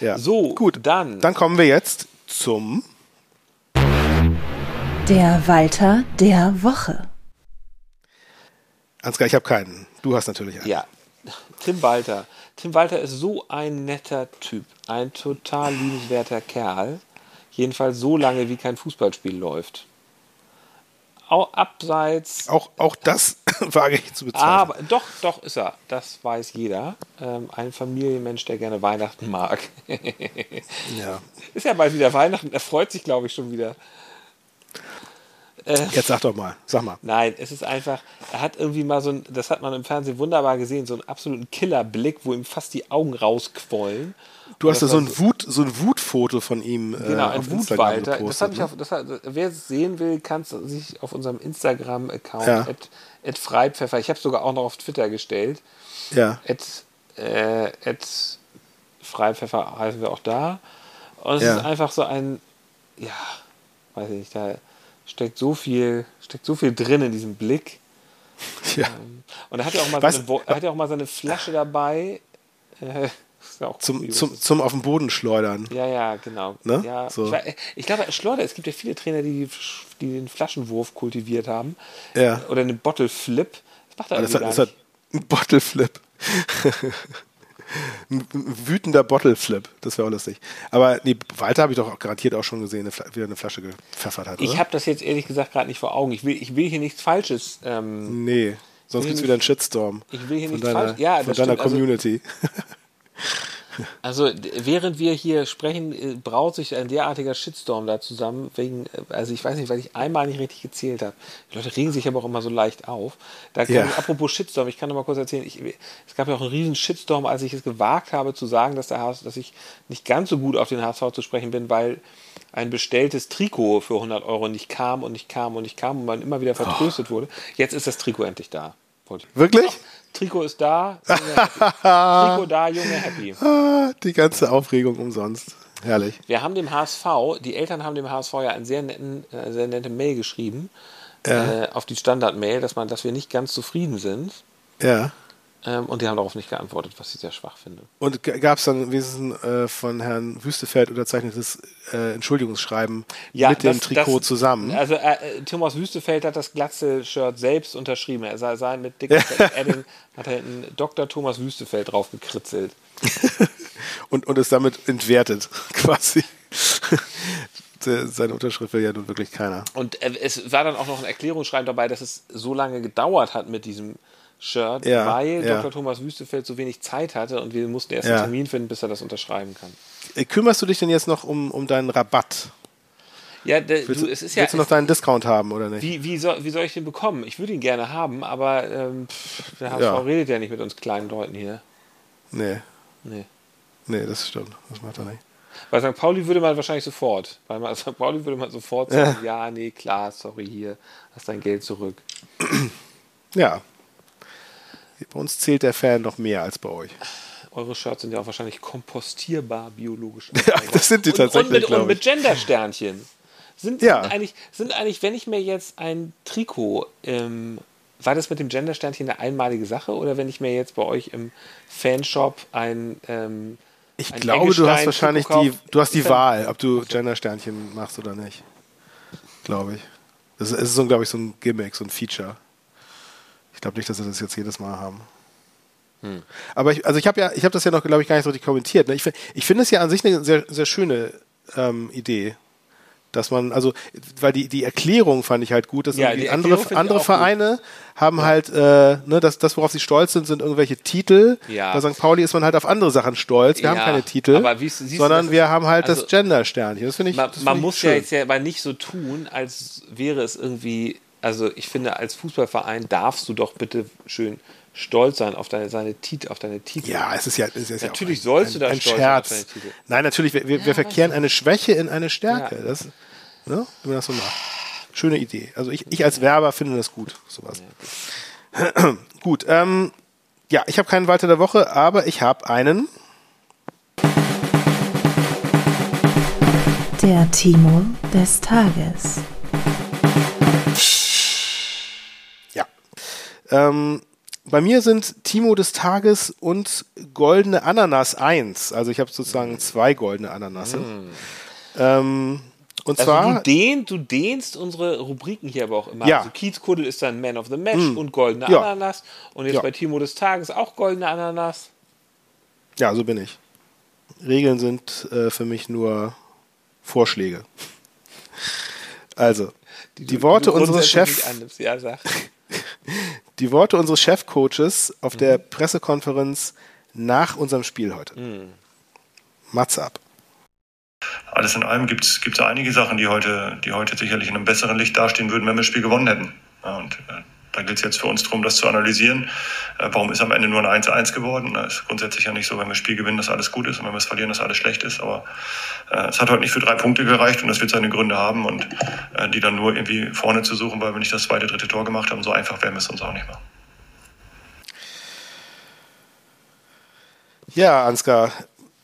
Ja. So, gut. Dann. Dann kommen wir jetzt zum. Der Walter der Woche. Ansgar, ich habe keinen. Du hast natürlich einen. Ja, Tim Walter. Tim Walter ist so ein netter Typ. Ein total liebenswerter Kerl. Jedenfalls so lange, wie kein Fußballspiel läuft. Auch abseits. Auch, auch das [LAUGHS] wage ich zu bezweifeln. Aber doch, doch ist er. Das weiß jeder. Ähm, ein Familienmensch, der gerne Weihnachten mag. ja. [LAUGHS] Ist ja bald wieder Weihnachten. Er freut sich, glaube ich, schon wieder. Äh, Jetzt sag doch mal, sag mal. Nein, es ist einfach, er hat irgendwie mal so ein, das hat man im Fernsehen wunderbar gesehen, so einen absoluten Killerblick, wo ihm fast die Augen rausquollen. Du hast da so ein, Wut, so ein Wutfoto von ihm. Äh, genau, ein Wutwalter. Das habe ich ne? auf, das hat, wer es sehen will, kann es sich auf unserem Instagram-Account ja. at, at Freipfeffer, ich habe es sogar auch noch auf Twitter gestellt. Ja. At, äh, at Freipfeffer heißen wir auch da. Und es ja. ist einfach so ein, ja, weiß ich nicht, da steckt so viel, steckt so viel drin in diesem Blick. Ja. Ähm, und er hat ja auch mal, seine, er hat ja auch mal seine Flasche dabei. Äh, ja zum, zum, zum auf den Boden schleudern. Ja, ja, genau. Ne? Ja, so. ich, ich, glaube, Schleuder, es gibt ja viele Trainer, die, die den Flaschenwurf kultiviert haben. Ja. Oder einen Bottle Flip. Das macht er das, hat, das hat ein Bottle Flip. [LAUGHS] ein wütender Bottle-Flip. Das wäre auch lustig. Aber nee, Walter habe ich doch garantiert auch schon gesehen, wie er eine Flasche gepfeffert hat. Ich habe das jetzt ehrlich gesagt gerade nicht vor Augen. Ich will, ich will hier nichts Falsches. Ähm, nee, sonst gibt es wieder einen Shitstorm. Ich will hier nichts Falsches. Ja, von deiner stimmt. Also Community. Also, [LAUGHS] Also während wir hier sprechen, äh, braut sich ein derartiger Shitstorm da zusammen, wegen, äh, also ich weiß nicht, weil ich einmal nicht richtig gezählt habe. Die Leute regen sich aber auch immer so leicht auf. Da kann ja. ich, apropos Shitstorm, ich kann noch mal kurz erzählen, ich, es gab ja auch einen riesen Shitstorm, als ich es gewagt habe zu sagen, dass, der HSV, dass ich nicht ganz so gut auf den HSV zu sprechen bin, weil ein bestelltes Trikot für 100 Euro nicht kam und nicht kam und nicht kam und man immer wieder vertröstet oh. wurde. Jetzt ist das Trikot endlich da. Wirklich? Trikot ist da. [LAUGHS] Trikot da, Junge, happy. Ah, die ganze Aufregung umsonst. Herrlich. Wir haben dem HSV, die Eltern haben dem HSV ja einen sehr netten, äh, sehr nette Mail geschrieben. Ja. Äh, auf die Standard-Mail, dass man, dass wir nicht ganz zufrieden sind. Ja. Ähm, und die haben darauf nicht geantwortet, was ich sehr schwach finde. Und gab es dann wenigstens äh, von Herrn Wüstefeld unterzeichnetes äh, Entschuldigungsschreiben ja, mit das, dem Trikot das, zusammen? Also äh, Thomas Wüstefeld hat das Glatze-Shirt selbst unterschrieben. Er sei, sei mit dicker Edding hat er hinten Dr. Thomas Wüstefeld drauf gekritzelt. [LAUGHS] und, und ist damit entwertet, [LAUGHS] quasi. Seine Unterschrift will ja nun wirklich keiner. Und äh, es war dann auch noch ein Erklärungsschreiben dabei, dass es so lange gedauert hat mit diesem Shirt, ja, weil ja. Dr. Thomas Wüstefeld so wenig Zeit hatte und wir mussten erst ja. einen Termin finden, bis er das unterschreiben kann. Äh, kümmerst du dich denn jetzt noch um, um deinen Rabatt? Ja, de, willst, du, es ist ja. Willst du noch deinen Discount haben oder nicht? Wie, wie, soll, wie soll ich den bekommen? Ich würde ihn gerne haben, aber ähm, der HSV ja. redet ja nicht mit uns kleinen Leuten hier. Nee. Nee. Nee, das stimmt. Das macht er nicht. Bei St. Pauli würde man wahrscheinlich sofort. Bei St. [LAUGHS] Pauli würde man sofort sagen, ja. ja, nee, klar, sorry, hier, hast dein Geld zurück. Ja, bei uns zählt der Fan noch mehr als bei euch. Eure Shirts sind ja auch wahrscheinlich kompostierbar biologisch. [LAUGHS] ja, das sind die tatsächlich. Und, mit, und mit Gendersternchen. Sind, ja. sind, eigentlich, sind eigentlich, wenn ich mir jetzt ein Trikot, ähm, war das mit dem Gendersternchen eine einmalige Sache oder wenn ich mir jetzt bei euch im Fanshop ein ähm, ich glaube, du hast wahrscheinlich die, du hast die Wahl, ob du Gendersternchen machst oder nicht. Glaube ich. Das ist so, glaube ich, so ein Gimmick, so ein Feature. Ich glaube nicht, dass sie das jetzt jedes Mal haben. Hm. Aber ich, also ich habe ja, ich habe das ja noch, glaube ich, gar nicht so richtig kommentiert. Ne? Ich, ich finde es ja an sich eine sehr, sehr schöne ähm, Idee. Dass man, also, weil die, die Erklärung fand ich halt gut, dass ja, andere, andere Vereine gut. haben ja. halt, äh, ne, das, das, worauf sie stolz sind, sind irgendwelche Titel. Ja. Bei St. Pauli ist man halt auf andere Sachen stolz. Wir haben keine Titel, wie, sondern wir haben halt also, das Gender-Sternchen. Das finde ich. Man, man muss schön. ja jetzt ja aber nicht so tun, als wäre es irgendwie, also ich finde, als Fußballverein darfst du doch bitte schön stolz sein auf deine, seine Tit, auf deine Titel. Ja, es ist ja, es ist natürlich ja sollst ein, du da ein stolz Scherz. auf deine Titel. Nein, natürlich, wir, wir, ja, wir verkehren eine Schwäche in eine Stärke. Ja. Das, ne, wenn man das so macht. Schöne Idee. Also ich, ich als Werber finde das gut, sowas. Ja, [CLEARS THROAT] gut, ähm, ja, ich habe keinen Walter der Woche, aber ich habe einen. Der Timo des Tages. Ähm, bei mir sind Timo des Tages und goldene Ananas 1. Also ich habe sozusagen mm. zwei goldene Ananasse. Mm. Ähm, und also zwar. Du, dehn, du dehnst unsere Rubriken hier aber auch immer. Ja. Also Kiezkuddel ist dann Man of the Match mm. und goldene ja. Ananas. Und jetzt ja. bei Timo des Tages auch goldene Ananas. Ja, so bin ich. Regeln sind äh, für mich nur Vorschläge. Also, die, die Worte unseres Chefs. Ja. [LAUGHS] die Worte unseres Chefcoaches auf mhm. der Pressekonferenz nach unserem Spiel heute. Mhm. Matze ab. Alles in allem gibt es einige Sachen, die heute, die heute sicherlich in einem besseren Licht dastehen würden, wenn wir das Spiel gewonnen hätten. Ja, und äh, da gilt es jetzt für uns darum, das zu analysieren. Äh, warum ist am Ende nur ein 1-1 geworden? Das ist grundsätzlich ja nicht so, wenn wir Spiel gewinnen, dass alles gut ist und wenn wir es verlieren, dass alles schlecht ist. Aber äh, es hat heute nicht für drei Punkte gereicht und das wird seine Gründe haben und äh, die dann nur irgendwie vorne zu suchen, weil wir nicht das zweite, dritte Tor gemacht haben. So einfach werden wir es uns auch nicht machen. Ja, Ansgar,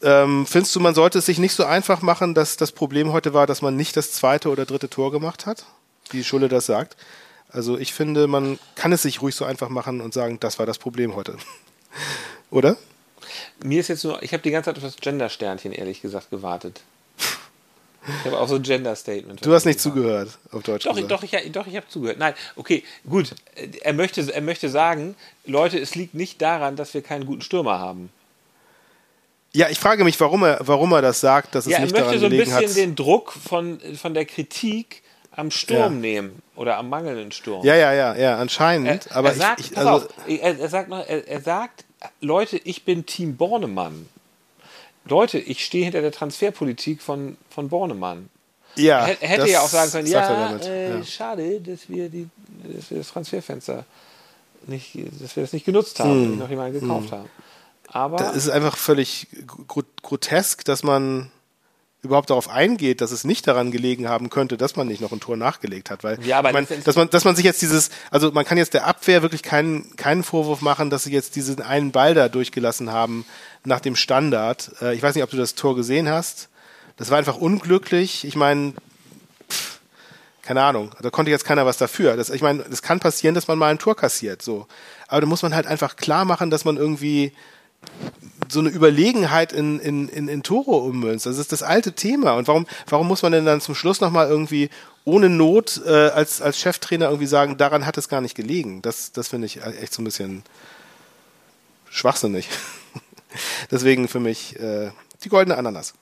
ähm, findest du, man sollte es sich nicht so einfach machen, dass das Problem heute war, dass man nicht das zweite oder dritte Tor gemacht hat, wie Schulle das sagt? Also ich finde, man kann es sich ruhig so einfach machen und sagen, das war das Problem heute. [LAUGHS] Oder? Mir ist jetzt nur, ich habe die ganze Zeit auf das Gender-Sternchen ehrlich gesagt gewartet. Ich habe auch so ein Gender-Statement. Du hast nicht gemacht. zugehört, auf Deutsch. Doch, ich, doch, ich, doch, ich habe zugehört. Nein, okay, gut. Er möchte, er möchte sagen, Leute, es liegt nicht daran, dass wir keinen guten Stürmer haben. Ja, ich frage mich, warum er, warum er das sagt, dass es ja, nicht daran gelegen hat. Er möchte so ein bisschen den Druck von, von der Kritik am Sturm ja. nehmen oder am mangelnden Sturm. Ja, ja, ja, ja, anscheinend. Er, aber er sagt, ich, ich, also auf, er, er, sagt noch, er, er sagt, Leute, ich bin Team Bornemann. Leute, ich stehe hinter der Transferpolitik von, von Bornemann. Ja, er, hätte ja auch sagen können, ja, äh, ja, schade, dass wir, die, dass wir das Transferfenster nicht, dass wir das nicht genutzt haben, hm. noch jemanden gekauft hm. haben. Aber das ist einfach völlig grotesk, dass man überhaupt darauf eingeht, dass es nicht daran gelegen haben könnte, dass man nicht noch ein Tor nachgelegt hat, weil ja, aber ich mein, dass man, dass man sich jetzt dieses, also man kann jetzt der Abwehr wirklich keinen keinen Vorwurf machen, dass sie jetzt diesen einen Ball da durchgelassen haben nach dem Standard. Äh, ich weiß nicht, ob du das Tor gesehen hast. Das war einfach unglücklich. Ich meine, keine Ahnung, da konnte jetzt keiner was dafür. Das, ich meine, es kann passieren, dass man mal ein Tor kassiert, so. Aber da muss man halt einfach klar machen, dass man irgendwie so eine Überlegenheit in, in, in, in Tore ummünzt. Das ist das alte Thema. Und warum, warum muss man denn dann zum Schluss nochmal irgendwie ohne Not äh, als, als Cheftrainer irgendwie sagen, daran hat es gar nicht gelegen? Das, das finde ich echt so ein bisschen schwachsinnig. [LAUGHS] Deswegen für mich äh, die goldene Ananas.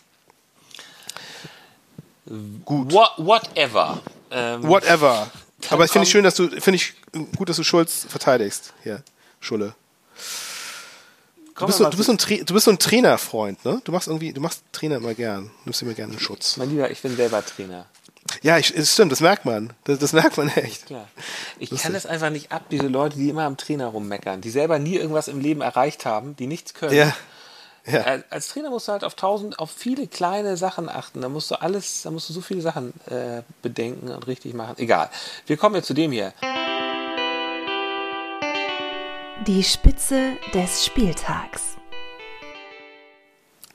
Gut. What, whatever. Ähm, whatever. Aber ich finde ich schön, dass du, finde ich gut, dass du Schulz verteidigst. Hier, Schulle. Du bist, so, du, bist so ein du bist so ein Trainerfreund, ne? Du machst irgendwie, du machst Trainer immer gern. Nimmst immer gerne in Schutz. Mein Lieber, ich bin selber Trainer. Ja, ich, das stimmt, das merkt man. Das, das merkt man echt. Klar. Ich Lustig. kann es einfach nicht ab, diese Leute, die immer am Trainer rummeckern, die selber nie irgendwas im Leben erreicht haben, die nichts können. Ja. Ja. Als Trainer musst du halt auf tausend, auf viele kleine Sachen achten. Da musst du alles, da musst du so viele Sachen äh, bedenken und richtig machen. Egal. Wir kommen jetzt zu dem hier. Die Spitze des Spieltags.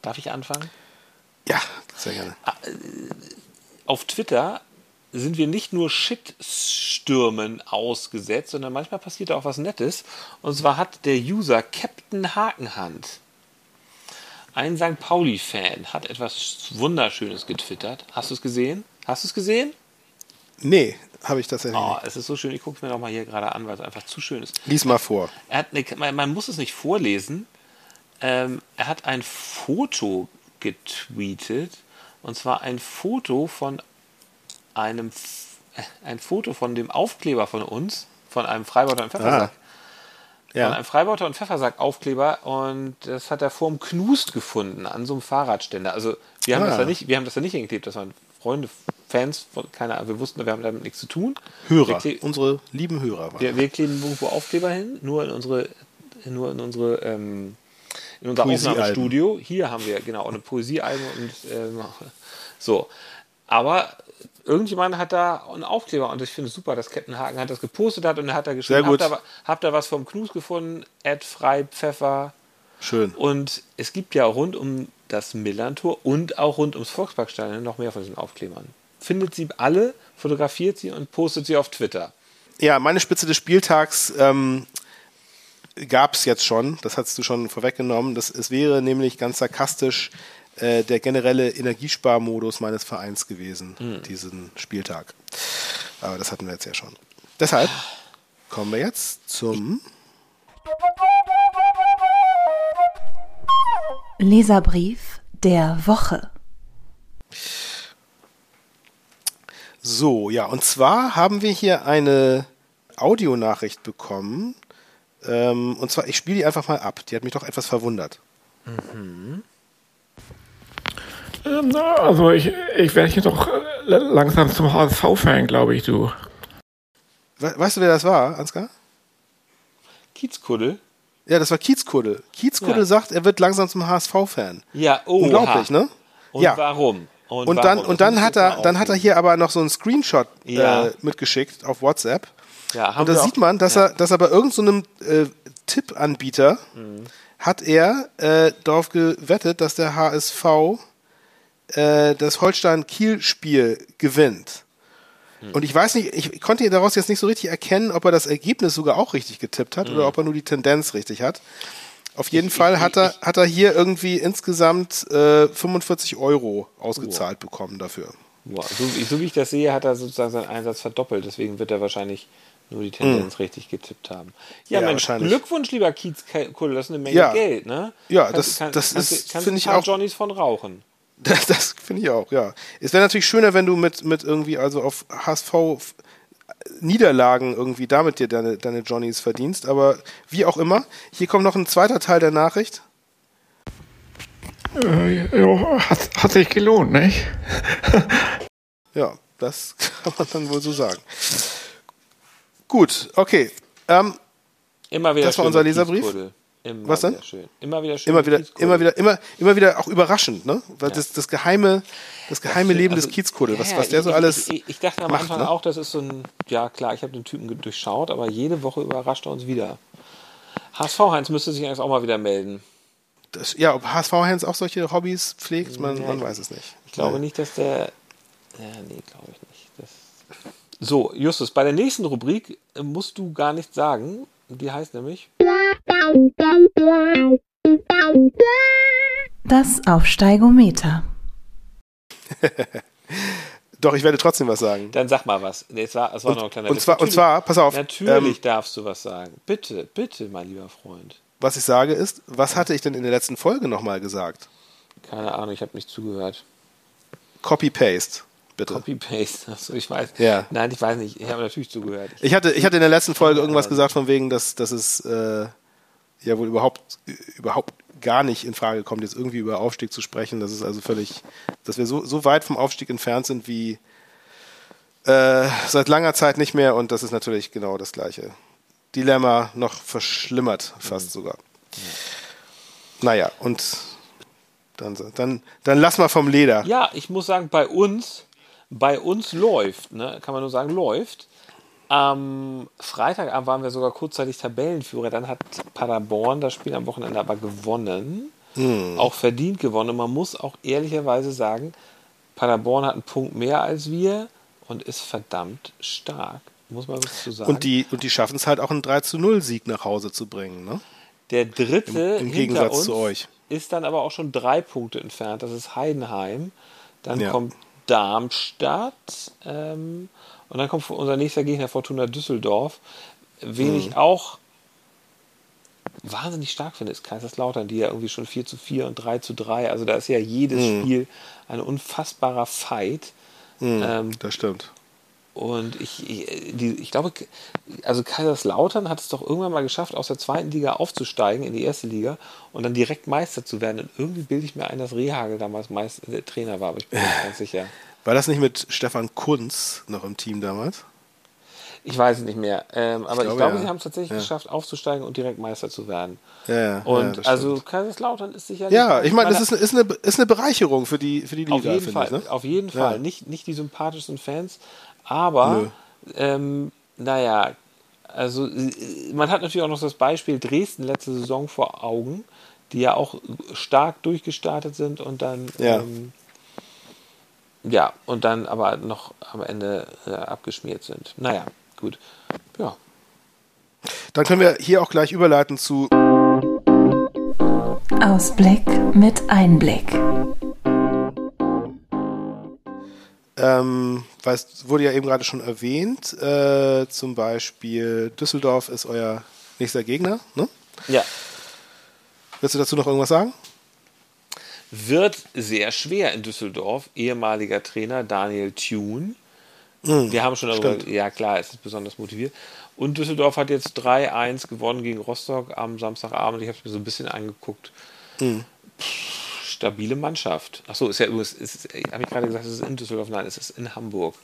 Darf ich anfangen? Ja, sehr gerne. Ah, äh, auf Twitter sind wir nicht nur Shitstürmen ausgesetzt, sondern manchmal passiert auch was Nettes. Und zwar hat der User Captain Hakenhand, ein St. Pauli-Fan, hat etwas Wunderschönes getwittert. Hast du es gesehen? Hast du es gesehen? Nee, habe ich tatsächlich oh, Es ist so schön, ich gucke es mir nochmal hier gerade an, weil es einfach zu schön ist. Lies mal vor. Er hat eine, man, muss es nicht vorlesen. Ähm, er hat ein Foto getweetet. Und zwar ein Foto von einem ein Foto von dem Aufkleber von uns, von einem Freibeuter und Pfeffersack. Ah. Ja. Von einem Freibeuter und Pfeffersack-Aufkleber und das hat er vor dem Knust gefunden, an so einem Fahrradständer. Also wir haben ah. das da nicht, wir haben das da nicht hingeklebt, das waren Freunde, Fans, von, keine Ahnung, wir wussten, wir haben damit nichts zu tun. Hörer, unsere lieben Hörer. Waren wir, wir kleben irgendwo Aufkleber hin, nur in unsere, nur in unsere, ähm, in unser Aufnahmestudio. Hier haben wir genau eine Poesiealbum und ähm, so. Aber irgendjemand hat da einen Aufkleber und ich finde es super, dass Captain Hagen hat das gepostet hat und er hat da geschrieben, habt ihr, habt ihr was vom Knus gefunden? Ed Frei Pfeffer. Schön. Und es gibt ja rund um das Millantor und auch rund ums Volksparkstadion noch mehr von diesen Aufklebern. Findet sie alle, fotografiert sie und postet sie auf Twitter. Ja, meine Spitze des Spieltags ähm, gab es jetzt schon, das hast du schon vorweggenommen. Das, es wäre nämlich ganz sarkastisch äh, der generelle Energiesparmodus meines Vereins gewesen, mhm. diesen Spieltag. Aber das hatten wir jetzt ja schon. Deshalb kommen wir jetzt zum Leserbrief der Woche. So, ja, und zwar haben wir hier eine Audionachricht bekommen. Ähm, und zwar, ich spiele die einfach mal ab. Die hat mich doch etwas verwundert. Mhm. Ähm, also, ich, ich werde hier doch äh, langsam zum HSV-Fan, glaube ich, du. Weißt du, wer das war, Ansgar? Kiezkuddel. Ja, das war Kiezkuddel. Kiezkuddel ja. sagt, er wird langsam zum HSV-Fan. Ja, oh. Unglaublich, ne? Und ja. warum? Und, und dann, und dann hat er, dann hat er hier aber noch so einen Screenshot ja. äh, mitgeschickt auf WhatsApp. Ja, und da sieht man, dass ja. er, dass er bei irgendeinem so äh, Tippanbieter mhm. hat er äh, darauf gewettet, dass der HSV äh, das Holstein-Kiel-Spiel gewinnt. Und ich weiß nicht, ich konnte daraus jetzt nicht so richtig erkennen, ob er das Ergebnis sogar auch richtig getippt hat mhm. oder ob er nur die Tendenz richtig hat. Auf jeden ich, Fall ich, hat, er, hat er hier irgendwie insgesamt äh, 45 Euro ausgezahlt wow. bekommen dafür. Wow. So, so, wie ich das sehe, hat er sozusagen seinen Einsatz verdoppelt. Deswegen wird er wahrscheinlich nur die Tendenz mhm. richtig getippt haben. Ja, ja Mensch, Glückwunsch, lieber Kiezkuddel, das ist eine Menge ja. Geld, ne? Ja, das, kann, das kannst, ist, finde ich auch. Johnnies von rauchen. Das, [LAUGHS] das finde ich auch, ja. Es wäre natürlich schöner, wenn du mit, mit irgendwie, also auf HSV Niederlagen irgendwie damit dir deine, deine Johnnies verdienst, aber wie auch immer. Hier kommt noch ein zweiter Teil der Nachricht. Äh, ja, hat, hat sich gelohnt, nicht? [LAUGHS] ja, das [LAUGHS] kann man dann wohl so sagen. Gut, okay. Ähm, Immer wieder das war unser Leserbrief. Immer Was denn? Schön. Immer wieder schön. Immer wieder, immer wieder, immer, immer wieder auch überraschend, ne? Weil ja. das, das geheime, das geheime das Leben also, des Kiezkuddel, was, was der so alles. Ich, ich dachte am macht, Anfang ne? auch, das ist so ein, ja klar, ich habe den Typen durchschaut, aber jede Woche überrascht er uns wieder. HSV Heinz müsste sich eigentlich auch mal wieder melden. Das, ja, ob HSV Heinz auch solche Hobbys pflegt, man, nee, man weiß es nicht. Ich glaube nicht, dass der. Ja, nee, glaube ich nicht. Das so, Justus, bei der nächsten Rubrik musst du gar nichts sagen. Die heißt nämlich. Das Aufsteigometer. [LAUGHS] Doch, ich werde trotzdem was sagen. Dann sag mal was. Nee, es war, es war und, noch ein kleiner und zwar, und zwar, pass auf. Natürlich ähm, darfst du was sagen. Bitte, bitte, mein lieber Freund. Was ich sage ist, was hatte ich denn in der letzten Folge nochmal gesagt? Keine Ahnung, ich habe nicht zugehört. Copy-Paste bitte. Copy-Paste. Achso, ich weiß. Ja. Nein, ich weiß nicht. Ich habe natürlich zugehört. Ich, hatte, ich hatte in der letzten Folge irgendwas gesagt von wegen, dass, dass es äh, ja wohl überhaupt, überhaupt gar nicht in Frage kommt, jetzt irgendwie über Aufstieg zu sprechen. Das ist also völlig, dass wir so, so weit vom Aufstieg entfernt sind wie äh, seit langer Zeit nicht mehr und das ist natürlich genau das gleiche Dilemma, noch verschlimmert fast mhm. sogar. Ja. Naja, und dann, dann, dann lass mal vom Leder. Ja, ich muss sagen, bei uns bei uns läuft, ne, kann man nur sagen, läuft. Am Freitagabend waren wir sogar kurzzeitig Tabellenführer. Dann hat Paderborn das Spiel am Wochenende aber gewonnen. Hm. Auch verdient gewonnen. man muss auch ehrlicherweise sagen, Paderborn hat einen Punkt mehr als wir und ist verdammt stark, muss man was zu sagen. Und die, und die schaffen es halt auch einen 3 zu 0 Sieg nach Hause zu bringen, ne? Der dritte Im, im Gegensatz zu euch. ist dann aber auch schon drei Punkte entfernt. Das ist Heidenheim. Dann ja. kommt Darmstadt. Ähm, und dann kommt unser nächster Gegner Fortuna Düsseldorf. Wen ich mhm. auch wahnsinnig stark finde, ist Kaiserslautern, die ja irgendwie schon 4 zu 4 und 3 zu 3. Also da ist ja jedes mhm. Spiel ein unfassbarer Fight. Mhm, ähm, das stimmt. Und ich, ich, die, ich glaube, also Kaiserslautern hat es doch irgendwann mal geschafft, aus der zweiten Liga aufzusteigen in die erste Liga und dann direkt Meister zu werden. Und irgendwie bilde ich mir ein, dass Rehagel damals Meister, der Trainer war, aber ich bin nicht ganz sicher. War das nicht mit Stefan Kunz noch im Team damals? Ich weiß es nicht mehr. Ähm, aber ich glaube, ich glaube ja. sie haben es tatsächlich ja. geschafft, aufzusteigen und direkt Meister zu werden. Ja, und also Kaiserslautern ist sicherlich. Ja, ich meine, das ist, ist, eine, ist eine Bereicherung für die, für die Liga. Auf jeden Fall. Ich, ne? Auf jeden Fall. Nicht, nicht die sympathischsten Fans, aber ähm, naja, also man hat natürlich auch noch das Beispiel Dresden letzte Saison vor Augen, die ja auch stark durchgestartet sind und dann. Ja. Ähm, ja, und dann aber noch am Ende äh, abgeschmiert sind. Naja, gut. Ja. Dann können wir hier auch gleich überleiten zu Ausblick mit Einblick. Ähm, weil es wurde ja eben gerade schon erwähnt, äh, zum Beispiel Düsseldorf ist euer nächster Gegner, ne? Ja. Willst du dazu noch irgendwas sagen? Wird sehr schwer in Düsseldorf. Ehemaliger Trainer Daniel Thune Mhm, Wir haben schon darüber, stimmt. ja klar, es ist besonders motiviert. Und Düsseldorf hat jetzt 3-1 gewonnen gegen Rostock am Samstagabend. Ich habe es mir so ein bisschen angeguckt. Mhm. Pff, stabile Mannschaft. Achso, ist ja übrigens, ist, habe ich gerade gesagt, es ist in Düsseldorf, nein, es ist in Hamburg.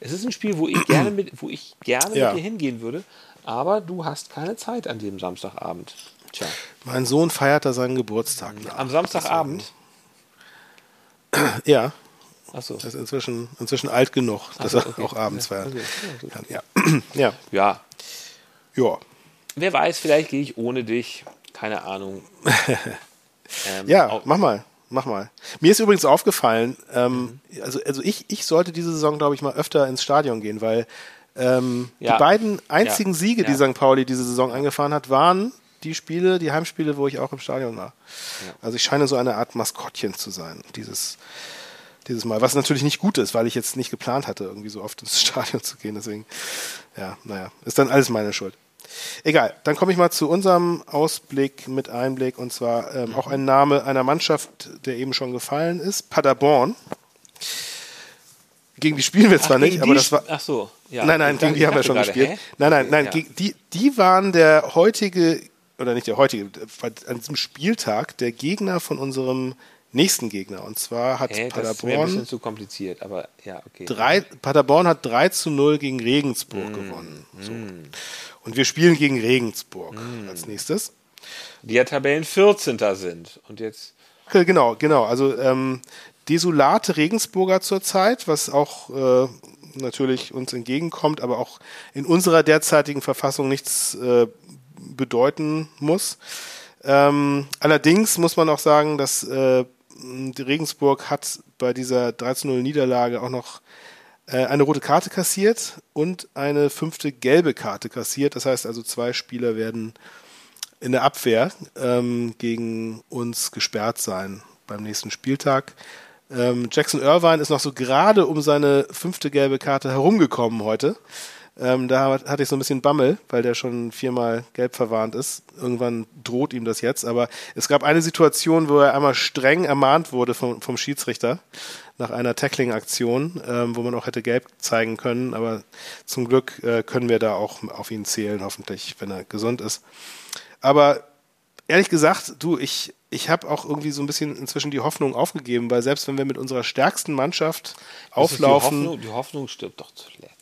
Es ist ein Spiel, wo ich gerne mit, wo ich gerne ja. mit dir hingehen würde, aber du hast keine Zeit an dem Samstagabend. Tja. Mein Sohn feiert da seinen Geburtstag. Nach. Am Samstagabend? Ja. Achso. Er ist inzwischen, inzwischen alt genug, dass so, okay. er auch abends feiern okay. kann. Ja. [CLEARS THROAT] ja. Ja. Ja. Wer weiß, vielleicht gehe ich ohne dich. Keine Ahnung. [LAUGHS] ähm, ja, mach mal. Mach mal. Mir ist übrigens aufgefallen, ähm, mhm. also, also ich, ich sollte diese Saison, glaube ich, mal öfter ins Stadion gehen, weil ähm, ja. die beiden einzigen ja. Siege, die ja. St. Pauli diese Saison eingefahren hat, waren die Spiele, die Heimspiele, wo ich auch im Stadion war. Also ich scheine so eine Art Maskottchen zu sein. Dieses dieses Mal. Was natürlich nicht gut ist, weil ich jetzt nicht geplant hatte, irgendwie so oft ins [LAUGHS] Stadion zu gehen. Deswegen, ja, naja, ist dann alles meine Schuld. Egal, dann komme ich mal zu unserem Ausblick mit Einblick und zwar ähm, auch ein Name einer Mannschaft, der eben schon gefallen ist, Paderborn. Gegen die spielen wir zwar Ach, nicht, aber das war. Ach so, ja. Nein, nein, gegen die haben wir schon gerade, gespielt. Hä? Nein, nein, nein, ja. die, die waren der heutige, oder nicht der heutige, an diesem Spieltag der Gegner von unserem nächsten Gegner. Und zwar hat Hä, Paderborn. Das ist ein bisschen zu kompliziert, aber ja, okay. Drei, Paderborn hat 3 zu 0 gegen Regensburg mm, gewonnen. So. Mm. Und wir spielen gegen Regensburg mm. als nächstes. Die ja Tabellen 14. sind. Und jetzt. Genau, genau. Also ähm, desolate Regensburger zurzeit, was auch äh, natürlich uns entgegenkommt, aber auch in unserer derzeitigen Verfassung nichts äh, bedeuten muss. Ähm, allerdings muss man auch sagen, dass äh, Regensburg hat bei dieser 13-0 Niederlage auch noch äh, eine rote Karte kassiert und eine fünfte gelbe Karte kassiert. Das heißt also, zwei Spieler werden in der Abwehr ähm, gegen uns gesperrt sein beim nächsten Spieltag. Ähm, Jackson Irvine ist noch so gerade um seine fünfte gelbe Karte herumgekommen heute. Ähm, da hatte ich so ein bisschen Bammel, weil der schon viermal gelb verwarnt ist. Irgendwann droht ihm das jetzt. Aber es gab eine Situation, wo er einmal streng ermahnt wurde vom, vom Schiedsrichter nach einer Tackling-Aktion, ähm, wo man auch hätte gelb zeigen können. Aber zum Glück äh, können wir da auch auf ihn zählen, hoffentlich, wenn er gesund ist. Aber ehrlich gesagt, du, ich, ich habe auch irgendwie so ein bisschen inzwischen die Hoffnung aufgegeben, weil selbst wenn wir mit unserer stärksten Mannschaft auflaufen. Die Hoffnung, die Hoffnung stirbt doch zuletzt.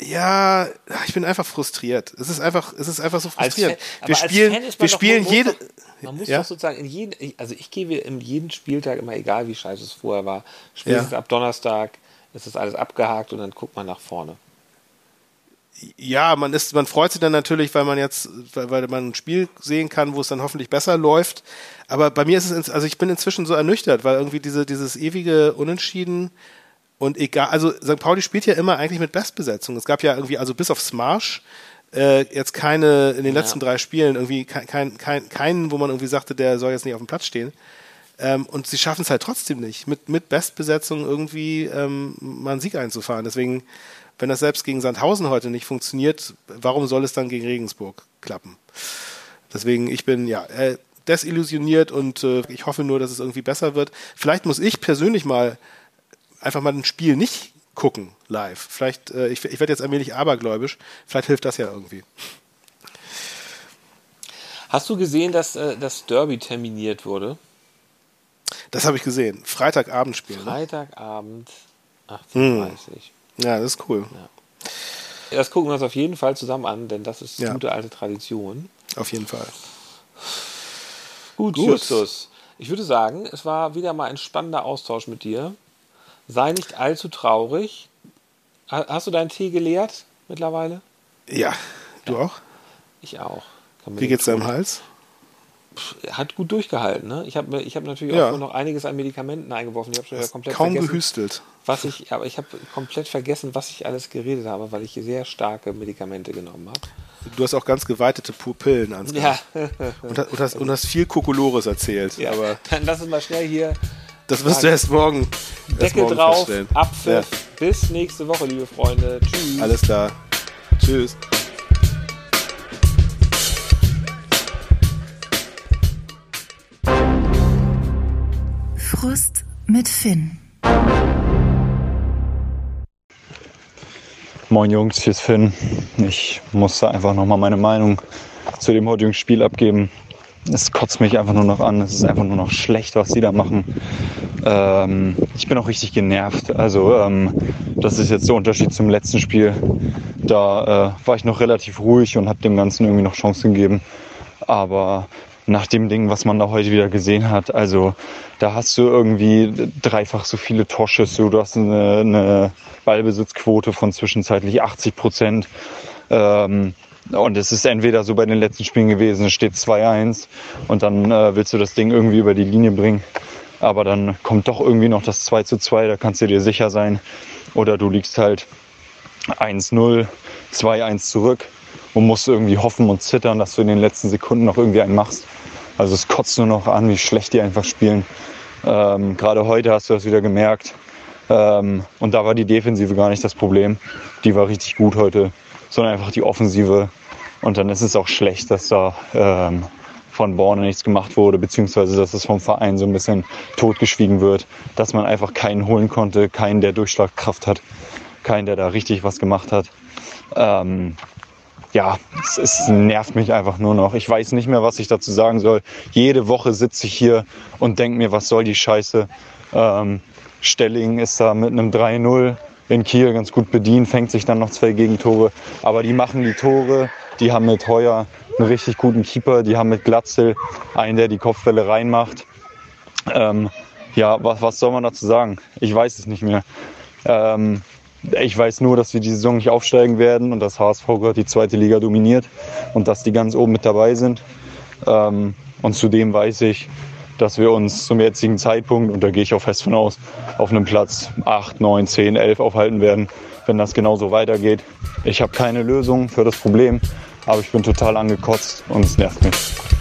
Ja, ich bin einfach frustriert. Es ist einfach, es ist einfach so frustrierend. Fan, wir spielen, wir spielen jede. man muss ja? doch sozusagen in jeden, also ich gebe in jeden Spieltag immer, egal wie scheiße es vorher war, spätestens ja. ab Donnerstag ist das alles abgehakt und dann guckt man nach vorne. Ja, man ist, man freut sich dann natürlich, weil man jetzt, weil, weil man ein Spiel sehen kann, wo es dann hoffentlich besser läuft. Aber bei mir ist es, also ich bin inzwischen so ernüchtert, weil irgendwie diese, dieses ewige Unentschieden, Und egal, also St. Pauli spielt ja immer eigentlich mit Bestbesetzung. Es gab ja irgendwie, also bis auf Smarsch, äh, jetzt keine, in den letzten ja. drei Spielen irgendwie kein, kein, kein, keinen, wo man irgendwie sagte, der soll jetzt nicht auf dem Platz stehen. Ähm, und sie schaffen es halt trotzdem nicht, mit, mit Bestbesetzung irgendwie ähm, mal einen Sieg einzufahren. Deswegen, wenn das selbst gegen Sandhausen heute nicht funktioniert, warum soll es dann gegen Regensburg klappen? Deswegen, ich bin ja äh, desillusioniert und äh, ich hoffe nur, dass es irgendwie besser wird. Vielleicht muss ich persönlich mal einfach mal ein Spiel nicht gucken live. Vielleicht, äh, ich, ich werde jetzt ein wenig abergläubisch. Vielleicht hilft das ja irgendwie. Hast du gesehen, dass äh, das Derby terminiert wurde? Das habe ich gesehen. Freitagabendspiel. Ne? Freitagabend, 18.30 hm. Ja, das ist cool. Ja. Das gucken wir uns auf jeden Fall zusammen an, denn das ist ja. gute alte Tradition. Auf jeden Fall. Gut, Gut. Justus. Ich würde sagen, es war wieder mal ein spannender Austausch mit dir. Sei nicht allzu traurig. Hast du deinen Tee geleert mittlerweile? Ja. Du ja. auch? Ich auch. Wie geht's deinem Hals? hat gut durchgehalten. Ne? Ich habe ich hab natürlich ja. auch noch einiges an Medikamenten eingeworfen. Ich habe schon komplett kaum vergessen, gehüstelt. Was ich, aber ich habe komplett vergessen, was ich alles geredet habe, weil ich sehr starke Medikamente genommen habe. Du hast auch ganz geweitete Pupillen ans Ja. und, und, hast, und hast viel Kokolores erzählt. Ja, aber dann lass uns mal schnell hier. Das wirst du erst morgen. Deckel erst morgen drauf, Apfel. Ja. Bis nächste Woche, liebe Freunde. Tschüss. Alles klar. Tschüss. Frust mit Finn. Moin Jungs, hier ist Finn. Ich musste einfach nochmal meine Meinung zu dem heutigen Spiel abgeben. Es kotzt mich einfach nur noch an. Es ist einfach nur noch schlecht, was die da machen. Ähm, ich bin auch richtig genervt. Also ähm, das ist jetzt der Unterschied zum letzten Spiel. Da äh, war ich noch relativ ruhig und habe dem Ganzen irgendwie noch Chancen gegeben. Aber nach dem Ding, was man da heute wieder gesehen hat. Also da hast du irgendwie dreifach so viele Torschüsse, du hast eine, eine Ballbesitzquote von zwischenzeitlich 80 Prozent. Ähm, und es ist entweder so bei den letzten Spielen gewesen, es steht 2-1 und dann äh, willst du das Ding irgendwie über die Linie bringen. Aber dann kommt doch irgendwie noch das 2 2, da kannst du dir sicher sein. Oder du liegst halt 1-0, 2-1 zurück und musst irgendwie hoffen und zittern, dass du in den letzten Sekunden noch irgendwie einen machst. Also es kotzt nur noch an, wie schlecht die einfach spielen. Ähm, Gerade heute hast du das wieder gemerkt. Ähm, und da war die Defensive gar nicht das Problem. Die war richtig gut heute, sondern einfach die Offensive. Und dann ist es auch schlecht, dass da ähm, von Borne nichts gemacht wurde, beziehungsweise dass es vom Verein so ein bisschen totgeschwiegen wird, dass man einfach keinen holen konnte, keinen, der Durchschlagkraft hat, keinen, der da richtig was gemacht hat. Ähm, ja, es, es, nervt mich einfach nur noch. Ich weiß nicht mehr, was ich dazu sagen soll. Jede Woche sitze ich hier und denke mir, was soll die Scheiße. Ähm, Stelling ist da mit einem 3-0 in Kiel ganz gut bedient, fängt sich dann noch zwei Gegentore. Aber die machen die Tore, die haben mit Heuer einen richtig guten Keeper, die haben mit Glatzel einen, der die Kopfbälle reinmacht. Ähm, ja, was, was soll man dazu sagen? Ich weiß es nicht mehr. Ähm, ich weiß nur, dass wir die Saison nicht aufsteigen werden und dass HSV gerade die zweite Liga dominiert und dass die ganz oben mit dabei sind. Ähm, und zudem weiß ich, dass wir uns zum jetzigen Zeitpunkt, und da gehe ich auch fest von aus, auf einem Platz 8, 9, 10, 11 aufhalten werden, wenn das genauso weitergeht. Ich habe keine Lösung für das Problem, aber ich bin total angekotzt und es nervt mich.